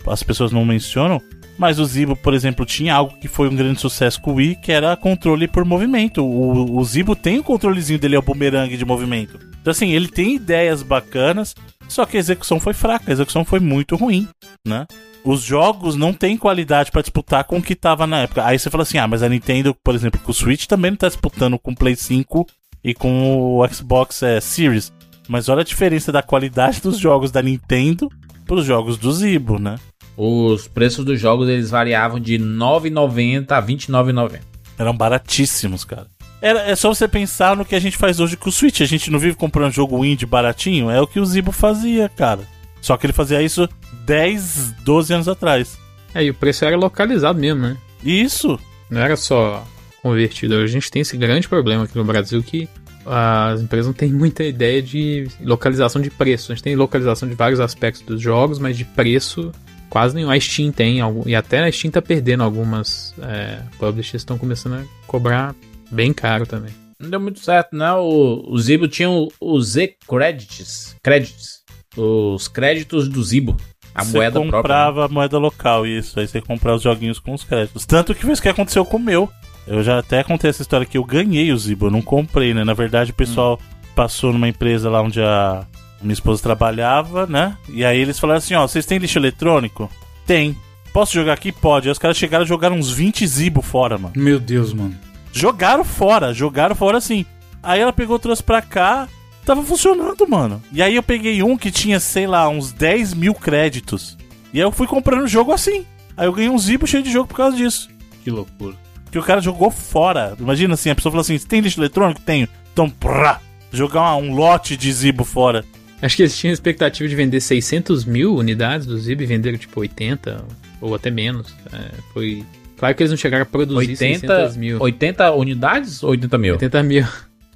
as pessoas não mencionam. Mas o Zibo, por exemplo, tinha algo que foi um grande sucesso com o Wii, que era controle por movimento. O, o Zibo tem o controlezinho dele, é o bumerangue de movimento. Então, assim, ele tem ideias bacanas, só que a execução foi fraca, a execução foi muito ruim, né? Os jogos não têm qualidade pra disputar com o que tava na época. Aí você fala assim: ah, mas a Nintendo, por exemplo, com o Switch também não tá disputando com o Play 5 e com o Xbox é, Series. Mas olha a diferença da qualidade dos jogos da Nintendo pros jogos do Zibo, né? Os preços dos jogos eles variavam de R$ 9,90 a R$ 29,90. Eram baratíssimos, cara. Era, é só você pensar no que a gente faz hoje com o Switch. A gente não vive comprando jogo indie baratinho? É o que o Zibo fazia, cara. Só que ele fazia isso 10, 12 anos atrás. É, e o preço era localizado mesmo, né? Isso. Não era só convertido. A gente tem esse grande problema aqui no Brasil que as empresas não têm muita ideia de localização de preço. A gente tem localização de vários aspectos dos jogos, mas de preço quase nenhum. A Steam tem, algum, e até a Steam tá perdendo algumas é, publishers estão começando a cobrar bem caro também. Não deu muito certo, né? O, o Zibo tinha o, o Z Credits. Credits. Os créditos do Zibo. A você moeda própria. né? comprava a moeda local, isso. Aí você comprava os joguinhos com os créditos. Tanto que foi isso que aconteceu com o meu. Eu já até contei essa história que eu ganhei o Zibo, eu não comprei, né? Na verdade, o pessoal passou numa empresa lá onde a minha esposa trabalhava, né? E aí eles falaram assim: ó, vocês têm lixo eletrônico? Tem. Posso jogar aqui? Pode. Aí os caras chegaram e jogaram uns 20 Zibo fora, mano. Meu Deus, mano. Jogaram fora, jogaram fora assim. Aí ela pegou, trouxe pra cá, tava funcionando, mano. E aí eu peguei um que tinha, sei lá, uns 10 mil créditos. E aí eu fui comprando o jogo assim. Aí eu ganhei um zibo cheio de jogo por causa disso. Que loucura. Que o cara jogou fora. Imagina assim, a pessoa falou assim: "Você tem lixo eletrônico? Tenho. Então, prá, jogar uma- um lote de zibo fora. Acho que eles tinham a expectativa de vender 600 mil unidades do Zibo e venderam tipo 80 ou até menos. É, foi. Claro que eles não chegaram a produzir 80, 600 mil. 80 unidades ou 80 mil? 80 mil.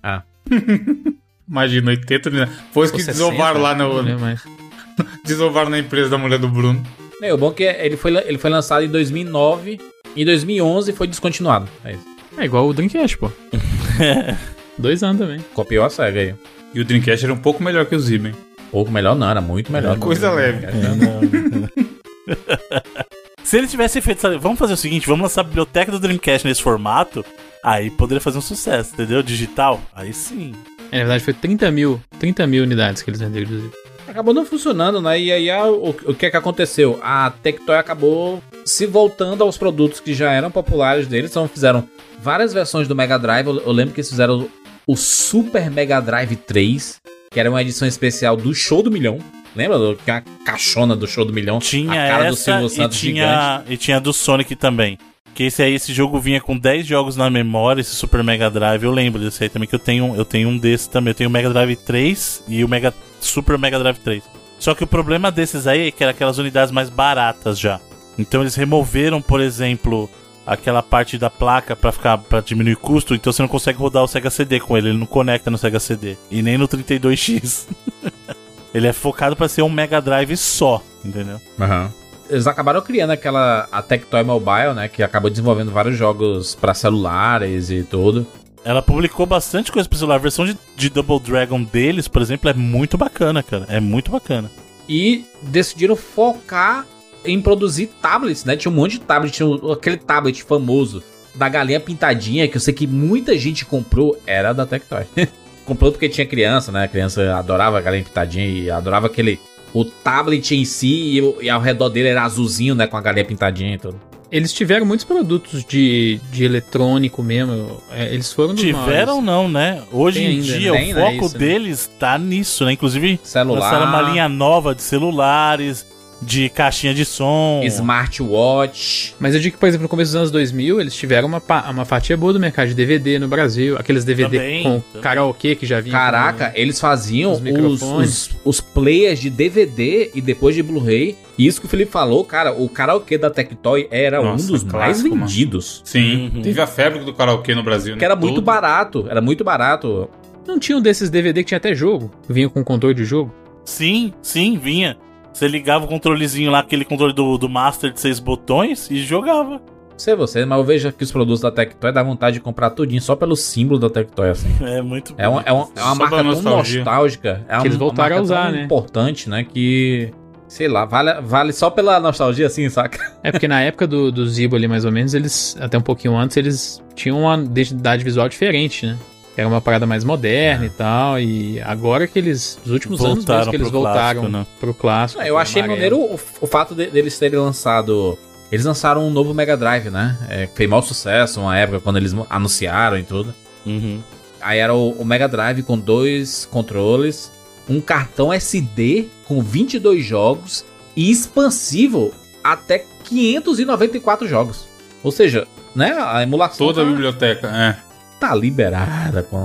Ah. Imagina, 80 mil. Foi isso que Ou 60, desovaram lá no. não mais. desovaram na empresa da mulher do Bruno. É, o bom é que ele foi, ele foi lançado em 2009. Em 2011 foi descontinuado. É isso. É igual o Dreamcast, pô. Dois anos também. Copiou a SEGA aí. E o Dreamcast era um pouco melhor que o Zibo, hein? Pouco melhor não, era muito melhor. Coisa leve. Se ele tivesse feito, sabe, vamos fazer o seguinte, vamos lançar a biblioteca do Dreamcast nesse formato, aí poderia fazer um sucesso, entendeu? Digital, aí sim. É, na verdade foi 30 mil, 30 mil unidades que eles venderam, inclusive. Acabou não funcionando, né? E aí o, o que é que aconteceu? A Tectoy acabou se voltando aos produtos que já eram populares deles. Então fizeram várias versões do Mega Drive. Eu, eu lembro que eles fizeram o Super Mega Drive 3, que era uma edição especial do Show do Milhão. Lembra do, que é a caixona do Show do Milhão? Tinha a cara do essa Silvio e Santos gigante. tinha, e tinha do Sonic também. Que esse aí, esse jogo vinha com 10 jogos na memória, esse Super Mega Drive. Eu lembro desse aí também, que eu tenho, eu tenho um desse também. Eu tenho o Mega Drive 3 e o Mega, Super Mega Drive 3. Só que o problema desses aí é que eram aquelas unidades mais baratas já. Então eles removeram, por exemplo, aquela parte da placa pra ficar para diminuir custo, então você não consegue rodar o Sega CD com ele, ele não conecta no Sega CD e nem no 32X. ele é focado pra ser um Mega Drive só, entendeu? Aham. Eles acabaram criando aquela a Tectoy Mobile, né? Que acabou desenvolvendo vários jogos pra celulares e tudo. Ela publicou bastante coisa pro celular. A versão de, de Double Dragon deles, por exemplo, é muito bacana, cara. É muito bacana. E decidiram focar em produzir tablets, né? Tinha um monte de tablet, tinha aquele tablet famoso da galinha pintadinha, que eu sei que muita gente comprou, era da Tectoy. comprou porque tinha criança, né? A criança adorava a galinha pintadinha e adorava aquele. O tablet em si e, e ao redor dele era azulzinho, né? Com a galinha pintadinha e tudo. Eles tiveram muitos produtos de, de eletrônico mesmo. é, eles foram Tiveram maiores. não, né? Hoje Tem em ainda, dia né? o Tem, né, foco isso, né? deles tá nisso, né? Inclusive, Celular. lançaram uma linha nova de celulares, de caixinha de som. Smartwatch. Mas eu digo que, por exemplo, no começo dos anos 2000, eles tiveram uma, uma fatia boa do mercado de DVD no Brasil. Aqueles DVD Também, com também. karaokê que já vinha. Caraca, eles faziam os os, microfones. os, players de DVD e depois de Blu-ray. E isso que o Felipe falou, cara, o karaokê da Tectoy era Nossa, um dos mais clássico, mano. vendidos. Sim, Uhum. teve a febre do karaokê no Brasil, né? Que era muito Todo- barato, era muito barato. Não tinha um desses DVD que tinha até jogo. Vinha com controle de jogo. Sim, sim, vinha. Você ligava o controlezinho lá, aquele controle do, do Master de seis botões e jogava. Não sei você, mas eu vejo que os produtos da Tectoy dá vontade de comprar tudinho só pelo símbolo da Tectoy, assim. É muito É uma, é uma, é uma Só marca tão nostálgica. É Que eles uma voltaram marca a usar, tão né? importante, né? Que, sei lá, vale, vale só pela nostalgia, assim, saca? É porque na época do, do Zibo ali, mais ou menos, eles, até um pouquinho antes, eles tinham uma identidade visual diferente, né? Era uma parada mais moderna e tal. E agora que eles. Os últimos anos Voltaram mesmo que eles pro voltaram clássico, né? pro clássico. Eu pro achei amarelo. maneiro o, o fato de- deles terem lançado. Eles lançaram um novo Mega Drive, né? É, que fez mau sucesso uma época quando eles anunciaram e tudo. Uhum. Aí era o, o Mega Drive com dois controles, um cartão SD com 22 jogos e expansível até 594 jogos. Ou seja, né? A emulação Toda a tá, biblioteca, é. Tá liberada com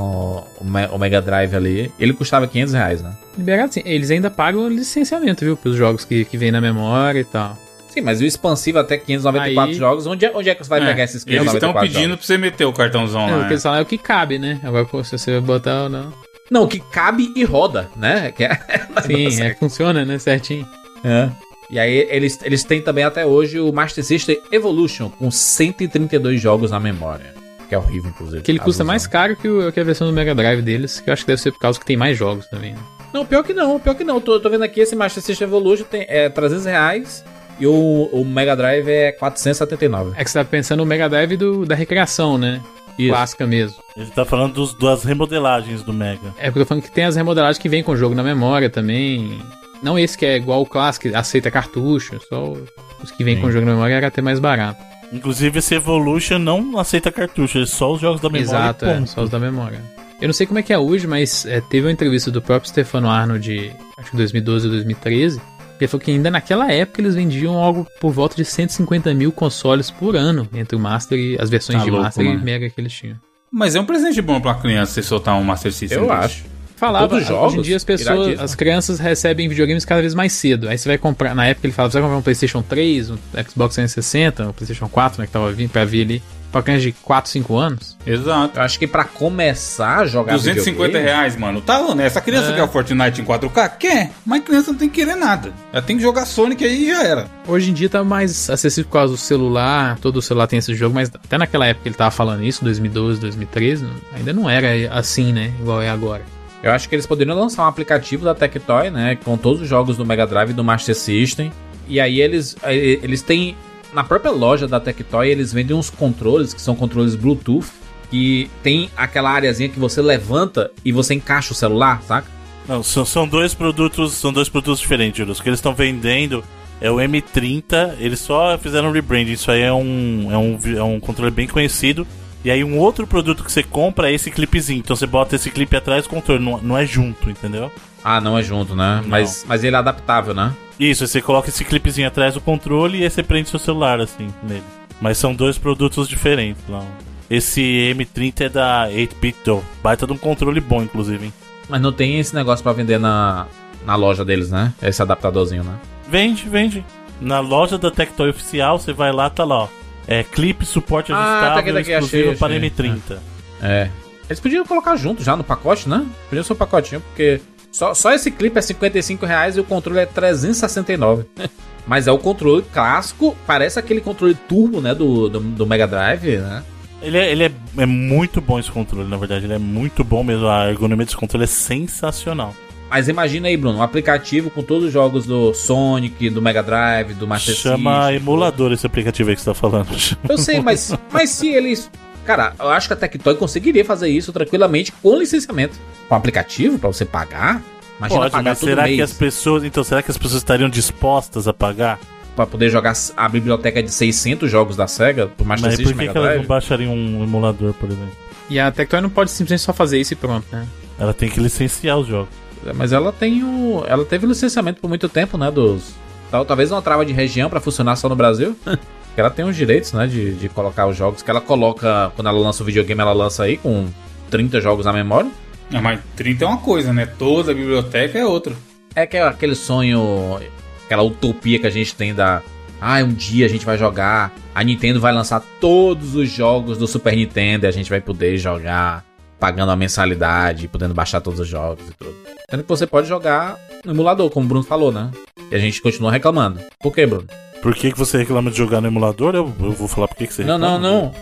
o, Me- o Mega Drive ali. Ele custava 500 reais, né? Liberado sim. Eles ainda pagam licenciamento, viu? Pros jogos que, que vem na memória e tal. Sim, mas o expansivo até 594 Aí- jogos, onde é, onde é que você vai É, pegar esses Eles 594 estão pedindo jogos? pra você meter o cartãozão É, o lá. que né? eles falam é o que cabe, né? Agora, pô, se você vai botar ou não. Não, que cabe e roda, né? Que é... Sim, é, funciona, né? Certinho. É. E aí eles, eles têm também até hoje o Master System Evolution com 132 jogos na memória. Que é horrível, inclusive. Que ele custa mais caro que, o, que a versão do Mega Drive deles, que eu acho que deve ser por causa que tem mais jogos também. né? Não, pior que não, pior que não. Tô, tô vendo aqui esse Master System Evolution tem é 300 reais e o, o Mega Drive é 479. É que você tá pensando no Mega Drive do, da recreação, né? Isso. Clássica mesmo. Ele tá falando dos, das remodelagens do Mega. É porque eu tô falando que tem as remodelagens que vem com o jogo na memória também. Não esse que é igual o clássico, aceita cartucho, só os que vêm Sim. com o jogo na memória era até mais barato. Inclusive esse Evolution não aceita cartucho, é só os jogos da memória. Exato, e é, só os da memória. Eu não sei como é que é hoje, mas é, teve uma entrevista do próprio Stefano Arnold, acho que 2012 ou 2013, que ele falou que ainda naquela época eles vendiam algo por volta de 150 mil consoles por ano entre o Master e as versões Tá de louco, Master e mano. Mega que eles tinham. Mas é um presente bom pra criança você soltar um Master System. Eu acho. Falava, Todos os hoje jogos? em dia as pessoas, Iradíssimo. as crianças recebem videogames cada vez mais cedo. Aí você vai comprar, na época ele falava, você vai comprar um PlayStation 3, um Xbox 360, um PlayStation 4, né, que tava vindo pra vir ali, pra criança de 4, 5 anos. Exato. Eu acho que pra começar a jogar 250 videogame- reais, mano. Tá honesto. Essa criança É. quer o Fortnite em 4K? Quer. Mas criança não tem que querer nada. Ela tem que jogar Sonic aí e já era. Hoje em dia tá mais acessível por causa do celular, todo celular tem esse jogo, mas até naquela época ele tava falando isso, 2012, 2013, não- ainda não era assim, né, igual é agora. Eu acho que eles poderiam lançar um aplicativo da Tectoy, né? Com todos os jogos do Mega Drive e do Master System. E aí eles, eles têm. Na própria loja da Tectoy, eles vendem uns controles que são controles Bluetooth. que tem aquela areazinha que você levanta e você encaixa o celular, saca? Não, são, são dois produtos, são dois produtos diferentes, que eles estão vendendo é o M30, eles só fizeram um rebranding. Isso aí é um, é um, é um controle bem conhecido. E aí um outro produto que você compra é esse clipezinho. Então você bota esse clipe atrás do controle, não, não é junto, entendeu? Ah, não é junto, né? Mas, mas ele é adaptável, né? Isso, você coloca esse clipezinho atrás do controle e aí você prende seu celular assim nele. Mas são dois produtos diferentes lá. Esse M30 é da 8-bit Do. Baita de um controle bom, inclusive, hein? Mas não tem esse negócio pra vender na, na loja deles, né? Esse adaptadorzinho, né? Vende, vende. Na loja da Tectoy oficial, você vai lá, tá lá, ó. É clipe suporte Ah, ajustável tá aqui, tá aqui, exclusivo achei, para achei. M30. É. Eles podiam colocar junto já no pacote, né? Podia ser um pacotinho, porque só, só esse clipe é 55 reais e o controle é 369. Mas é o controle clássico, parece aquele controle turbo, né? Do, do, do Mega Drive, né? Ele, é, ele é, é muito bom esse controle, na verdade. Ele é muito bom mesmo. A ergonomia desse controle é sensacional. Mas imagina aí, Bruno, um aplicativo com todos os jogos do Sonic, do Mega Drive, do Master Chama System. emulador esse aplicativo aí que você tá falando. Eu sei, mas, mas se eles. Cara, eu acho que a Tectoy conseguiria fazer isso tranquilamente com licenciamento. Com aplicativo pra você pagar. Imagina Pode, pagar mas todo será mês que as pessoas. Então, será que as pessoas estariam dispostas a pagar? pra poder jogar a biblioteca de 600 jogos da SEGA pro Master Mas System por que, Mega que elas não baixariam um emulador, por exemplo? E a Tectoy não pode simplesmente só fazer isso e pronto, né? Ela tem que licenciar os jogos. Mas ela tem o. Ela teve licenciamento por muito tempo, né? Dos. tal- Talvez uma trava de região pra funcionar só no Brasil. que ela tem os direitos, né? De, de colocar os jogos. Que ela coloca. Quando ela lança o videogame, ela lança aí com 30 jogos na memória. Ah, mas 30 é uma coisa, né? Toda a biblioteca é outra. É que é aquele sonho, aquela utopia que a gente tem da. Ah, um dia a gente vai jogar. A Nintendo vai lançar todos os jogos do Super Nintendo e a gente vai poder jogar pagando a mensalidade, podendo baixar todos os jogos e tudo. Sendo que você pode jogar no emulador, como o Bruno falou, né? E a gente continua reclamando. Por que, Bruno? Por que, que você reclama de jogar no emulador? Eu, eu vou falar por que, que você Não, reclama. não, não.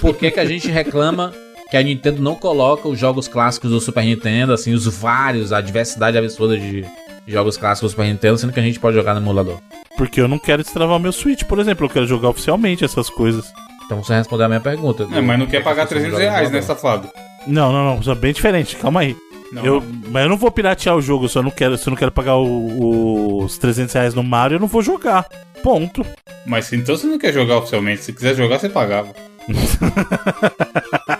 Por que, que a gente reclama que a Nintendo não coloca os jogos clássicos do Super Nintendo, assim, os vários, a diversidade absurda de jogos clássicos do Super Nintendo, sendo que a gente pode jogar no emulador? Porque eu não quero destravar o meu Switch, por exemplo. Eu quero jogar oficialmente essas coisas. Então você respondeu a minha pergunta. É, mas não quer pagar 300 reais, né, safado? Não, não, não. Isso é bem diferente. Calma aí. Não, eu, não. Mas eu não vou piratear o jogo. Se eu não quero, se eu não quero pagar o- os 300 reais no Mario, eu não vou jogar. Ponto. Mas então você não quer jogar oficialmente. Se quiser jogar, você pagava.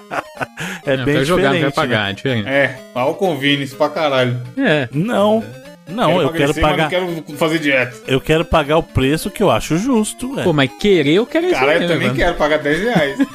É Não, bem quer jogar, não diferente. quer pagar, né? é diferente. É, pau convenience pra caralho. É. Não. Não, eu quero pagar. Mas não quero fazer dieta. Eu quero pagar o preço que eu acho justo, velho. Pô, mas querer eu quero isso Cara, eu também mano. quero pagar 10 reais.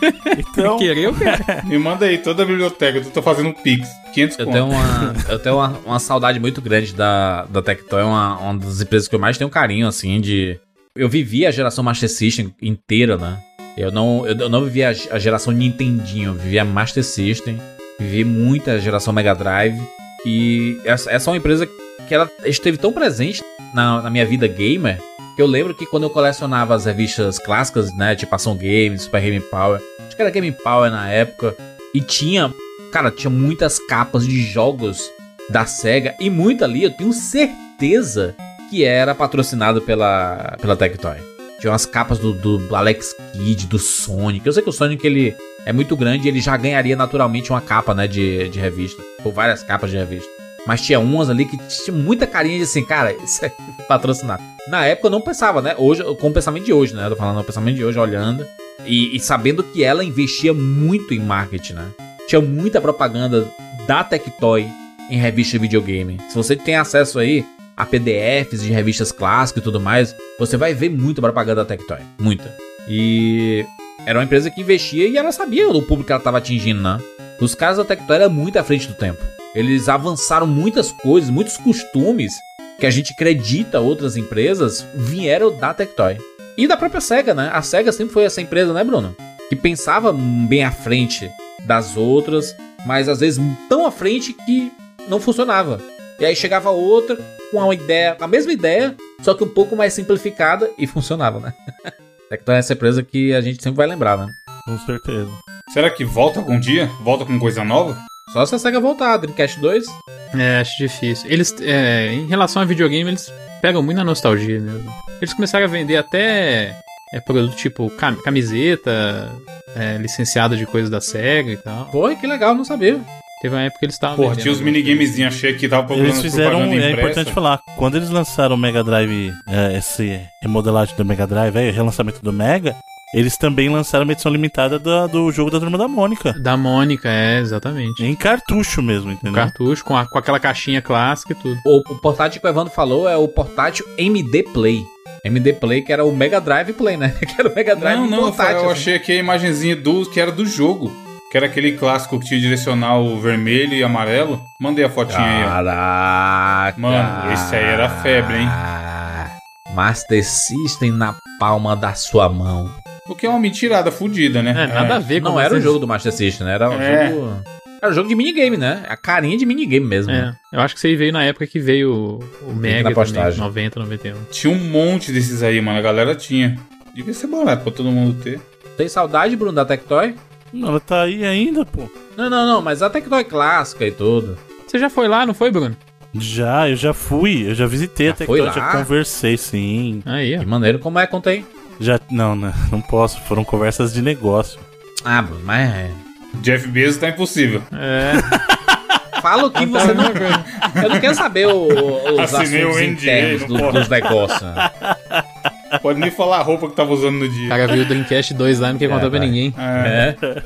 Então, Querer eu quero. Me manda aí toda a biblioteca. Eu tô fazendo um Pix. 500 Eu conto. tenho uma, eu tenho uma, uma saudade muito grande da, da Tectoy, é uma, uma das empresas que eu mais tenho carinho, assim, de... Eu vivi a geração Master System inteira, né? Eu não, eu, eu não vivi a, a geração Nintendinho, eu vivi a Master System, vivi muita geração Mega Drive, e essa, essa é uma empresa que ela esteve tão presente na, na minha vida gamer, que eu lembro que quando eu colecionava as revistas clássicas, né, tipo Ação Games, Super Game Power, acho que era Game Power na época, e tinha Cara, tinha muitas capas de jogos da SEGA e muito ali eu tenho certeza que era patrocinado pela, pela Tectoy. Tinha umas capas do, do Alex Kidd, do Sonic. Eu sei que o Sonic ele é muito grande e ele já ganharia naturalmente uma capa né, de, de revista. Ou várias capas de revista. Mas tinha umas ali que tinha muita carinha de assim, cara, isso é patrocinado. Na época eu não pensava, né? Hoje, com o pensamento de hoje, né? Eu tô falando o pensamento de hoje, olhando. E, e sabendo que ela investia muito em marketing, né? Tinha muita propaganda da Tectoy em revista de videogame. Se você tem acesso aí a PDFs de revistas clássicas e tudo mais, você vai ver muita propaganda da Tectoy. Muita. E era uma empresa que investia e ela sabia do público que ela estava atingindo, né? Os caras da Tectoy eram muito à frente do tempo. Eles avançaram muitas coisas, muitos costumes que a gente acredita outras empresas vieram da Tectoy. E da própria SEGA, né? A SEGA sempre foi essa empresa, né, Bruno? Que pensava bem à frente das outras, mas às vezes tão à frente que não funcionava. E aí chegava outra com uma ideia, a mesma ideia, só que um pouco mais simplificada e funcionava, né? Tectoy é essa empresa que a gente sempre vai lembrar, né? Com certeza. Será que volta algum dia? Volta com coisa nova? Só se a SEGA voltar, Dreamcast 2. É, acho difícil. Eles, é, em relação a videogame, eles pegam muito na nostalgia mesmo. Eles começaram a vender até É produto tipo cam- camiseta, é, licenciado de coisas da SEGA e tal. Pô, que legal, não sabia. Teve uma época que eles estavam. Porra, vendendo tinha os minigamezinhos, achei que tava procurando Eles fizeram, é importante falar, quando eles lançaram o Mega Drive, é, esse remodelagem do Mega Drive, é, relançamento do Mega, eles também lançaram uma edição limitada da- do jogo da Turma da Mônica. Da Mônica, é, exatamente. Em cartucho mesmo, entendeu? Cartucho, com, a- com aquela caixinha clássica e tudo. O, o portátil que o Evandro falou é o portátil MD Play. MD Play, que era o Mega Drive Play, né? Que era o Mega Drive Não, não, portátil. eu assim. achei aqui a imagenzinha do, que era do jogo. Que era aquele clássico que tinha direcional vermelho e amarelo. Mandei a fotinha aí, ó. Caraca. Mano, esse aí era febre, hein? Master System na palma da sua mão. O que é uma mentirada fudida, né? É, nada a ver com Não era o jogo do Master System, né? Era o É. jogo. Era o jogo de minigame, né? A carinha de minigame mesmo. É, né? eu acho que isso aí veio na época que veio o, o Mega na postagem. também, 90, 91. Tinha um monte desses aí, mano. A galera tinha. Devia ser barato pra todo mundo ter. Tem saudade, Bruno, da Tectoy? Não, ela tá aí ainda, pô. Não, não, não, mas a Tectoy clássica e tudo. Você já foi lá, não foi, Bruno? Já, eu já fui, eu já visitei Já que lá? já conversei, sim. Aí, Que maneiro, como é? Conta aí. Já, não, não, não posso, foram conversas de negócio. Ah, mas é. Jeff Bezos tá impossível. É. Fala o que você não. Eu não quero saber o- o- os Assinei assuntos o NDA, internos não do- dos negócios. né? Pode nem falar a roupa que tava usando no dia. O cara viu o Dreamcast 2 lá e não quer contar pra vai. ninguém. É. É.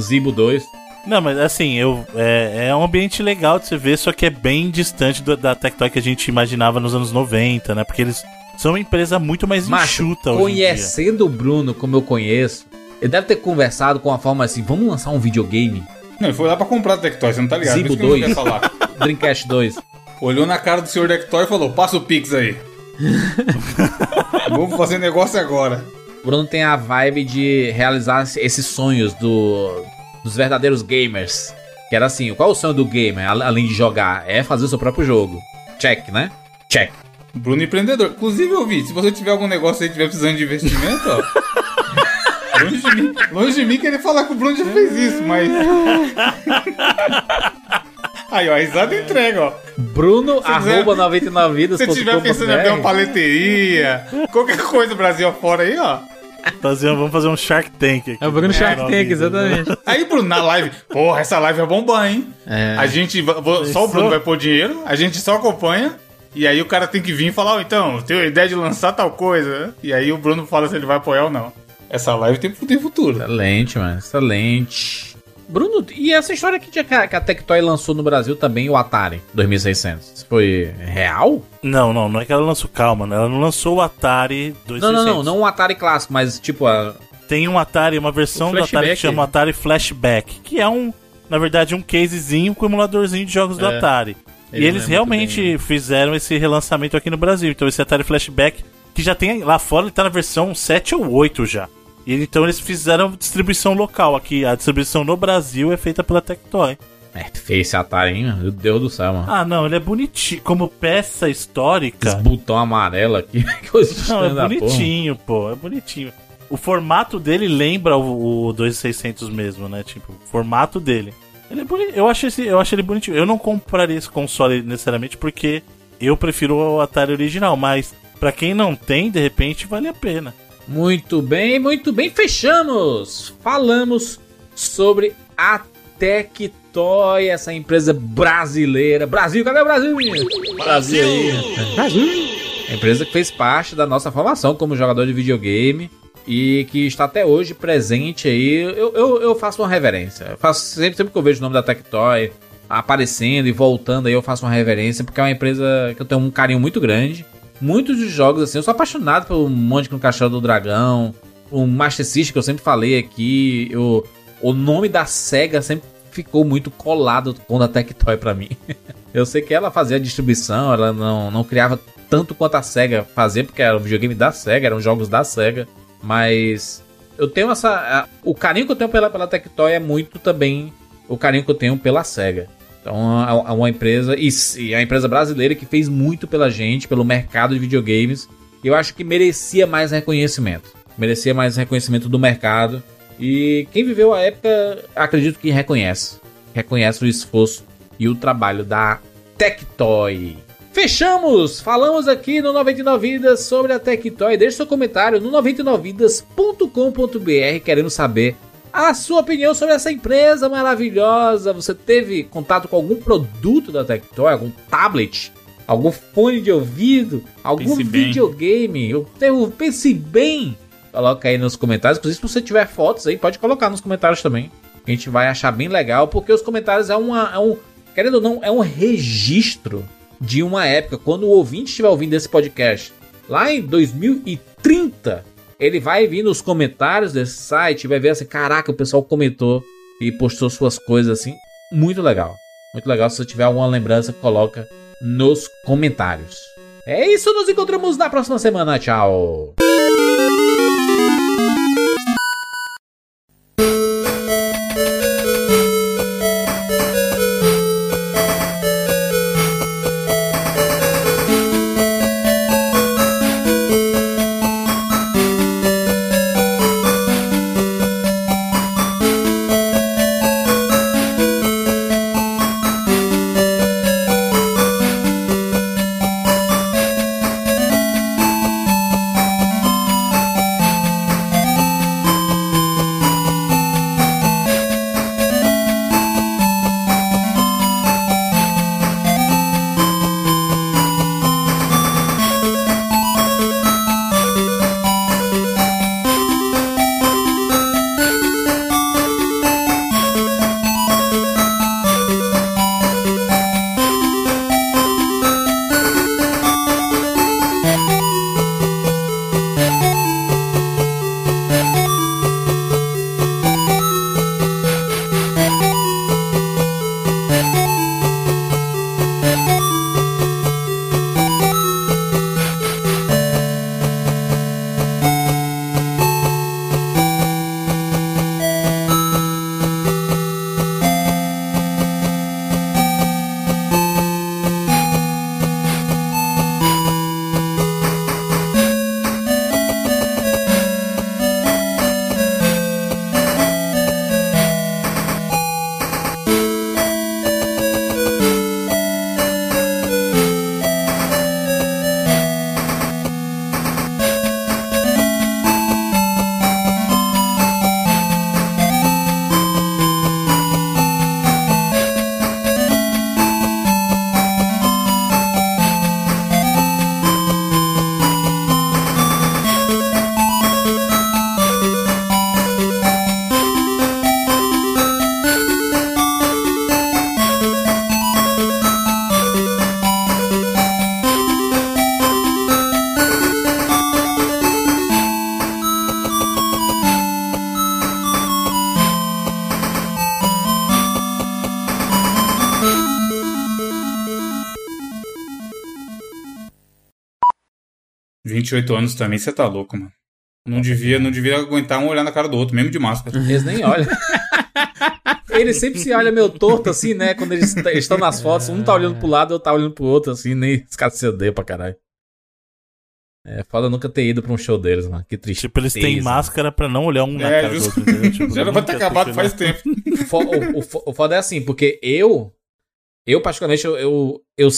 Zibo 2. Não, mas assim, eu, é, é um ambiente legal de você ver, só que é bem distante do- da Tectoy que a gente imaginava nos anos 90, né? Porque eles são uma empresa muito mais Macho, enxuta hoje em dia. conhecendo o Bruno como eu conheço, ele deve ter conversado com a forma assim: vamos lançar um videogame? Não, ele foi lá pra comprar a Tectoy, você não tá ligado? Zibo isso que eu não 2. quero falar. Dreamcast 2. Olhou na cara do senhor Tectoy e falou: passa o Pix aí. Vamos fazer negócio agora. O Bruno tem a vibe de realizar esses sonhos do, dos verdadeiros gamers. Que era assim: qual é o sonho do gamer, al- além de jogar? É fazer o seu próprio jogo. Check, né? Check. Bruno empreendedor. Inclusive, eu vi, se você tiver algum negócio aí e tiver precisando de investimento, ó. longe, de mim, longe de mim querer falar que o Bruno já fez isso, mas. Aí, ó, a risada entrega, ó. Bruno, Se quiser- arroba 99 vidas. Se você tiver pensando em abrir uma paleteria, qualquer coisa Brasil afora aí, ó. Um- vamos fazer um Shark Tank aqui. É o Bruno Shark É, Tank, exatamente. né? Aí, Bruno, na live, porra, essa live é bomba, hein? É. A gente, só o Bruno vai pôr dinheiro, a gente só acompanha. E aí o cara tem que vir e falar, ó, então, tenho ideia de lançar tal coisa. E aí o Bruno fala se ele vai apoiar ou não. Essa live tem, tem futuro. Excelente, mano. Excelente. Bruno, e essa história que, a a Tectoy lançou no Brasil também, o Atari 2600? Isso foi real? Não, não, não é que ela lançou, calma, né? ela não lançou o Atari 2600. Não, não, não. Não o Atari clássico, mas tipo a. Tem um Atari, uma versão do Atari que chama Atari Flashback, que é um, na verdade, um casezinho com emuladorzinho de jogos do É. Atari. Ele e eles realmente bem, fizeram esse relançamento aqui no Brasil. Então esse Atari Flashback, que já tem lá fora, ele tá na versão 7 ou 8 já. E então eles fizeram distribuição local aqui. A distribuição no Brasil é feita pela Tectoy. É, feio esse Atari, hein, mano? Meu Deus do céu, mano. Ah, não, ele é bonitinho. Como peça histórica. Esse botão amarelo aqui. Não, é bonitinho, pô, é bonitinho. O formato dele lembra o, o 2600 mesmo, né? Tipo, o formato dele. Ele é boni... eu, acho esse, eu acho ele bonitinho. Eu não compraria esse console necessariamente porque eu prefiro o Atari original, mas pra quem não tem, de repente, vale a pena. Muito bem, muito bem. Fechamos. Falamos sobre a Tectoy, essa empresa brasileira. Brasil, cadê o Brasil, menino? Brasil aí. Brasil. A empresa que fez parte da nossa formação como jogador de videogame e que está até hoje presente aí. Eu, eu, eu faço uma reverência. Eu faço sempre, sempre que eu vejo o nome da Tectoy aparecendo e voltando aí, eu faço uma reverência porque é uma empresa que eu tenho um carinho muito grande. Muitos dos jogos, assim, eu sou apaixonado pelo Monte no Castelo do Dragão, o Master System que eu sempre falei aqui, o, o nome da SEGA sempre ficou muito colado com a Tectoy pra mim. eu sei que ela fazia a distribuição, ela não, não criava tanto quanto a SEGA fazia, porque era um videogame da SEGA, eram jogos da SEGA, mas eu tenho essa... a- o carinho que eu tenho pela, pela Tectoy é muito também o carinho que eu tenho pela SEGA. Então é é uma empresa, e e é uma empresa brasileira que fez muito pela gente, pelo mercado de videogames. Eu acho que merecia mais reconhecimento. Merecia mais reconhecimento do mercado. E quem viveu a época, acredito que reconhece. Reconhece o esforço e o trabalho da Tectoy. Fechamos! Falamos aqui no 99 Vidas sobre a Tectoy. Deixe seu comentário no 99vidas.com.br querendo saber a sua opinião sobre essa empresa maravilhosa. Você teve contato com algum produto da Tectoy, algum tablet, algum fone de ouvido, algum Pense videogame? Eu tenho, pense bem. Coloca aí nos comentários. Inclusive, se você tiver fotos aí, pode colocar nos comentários também. A gente vai achar bem legal, porque os comentários é, uma, é um, querendo ou não, é um registro de uma época, quando o ouvinte estiver ouvindo esse podcast, lá em 2030, ele vai vir nos comentários desse site vai ver assim, caraca, o pessoal comentou e postou suas coisas assim, muito legal. Muito legal, se você tiver alguma lembrança, coloca nos comentários. É isso, nos encontramos na próxima semana, tchau! 28 anos também, você tá louco, mano. Não devia, não devia aguentar um olhar na cara do outro, mesmo de máscara. Eles nem olham. Eles sempre se olham meio torto assim, né? Quando eles estão nas fotos, um tá olhando pro lado, outro tá olhando pro outro, assim, nem os caras se odeiam pra caralho. É foda nunca ter ido pra um show deles, mano. Que triste. Tipo, eles têm máscara pra não olhar um na É, cara do justo. outro? Tipo, Já era pra ter acabado ter faz tempo. Fo- o, o o foda é assim, porque eu, eu particularmente, eu, eu, eu,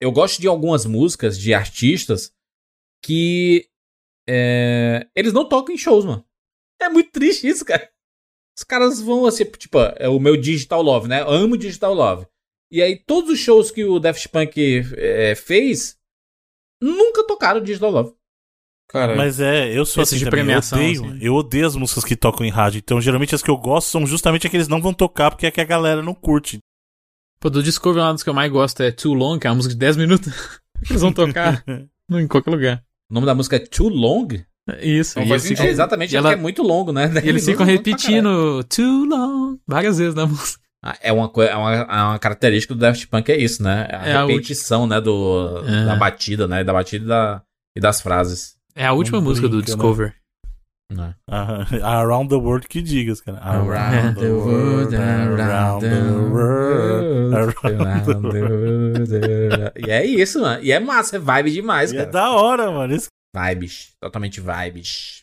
eu gosto de algumas músicas de artistas que é, eles não tocam em shows, mano. É muito triste isso, cara. Os caras vão assim, tipo, é o meu Digital Love, né? Eu amo Digital Love. E aí, todos os shows que o Daft Punk é, fez nunca tocaram Digital Love. Cara, Mas é, eu sou Esse assim de também, premiação, eu odeio, assim. eu odeio as músicas que tocam em rádio. Então, geralmente as que eu gosto são justamente aqueles que não vão tocar porque é que a galera não curte. Pô, do Discovery, uma das que eu mais gosto é Too Long, que é uma música de 10 minutos. Eles vão tocar em qualquer lugar. O nome da música é Too Long? Isso. Não e faz eles É ficam, exatamente, é ela- porque é muito longo, né? e eles ficam repetindo Too Long várias vezes na música. Ah, É uma, é uma, é uma característica do Daft Punk, é isso, né? A É a repetição, né? Do, É. Da batida, né? Da batida e, da, e das frases. É a última música do brinca, né? Aham. Around the World que digas, cara. Around the world, around the world, around the world. E é isso, mano. E é massa, é vibe demais, E é cara. da hora, mano. Isso Vibes. Totalmente vibes.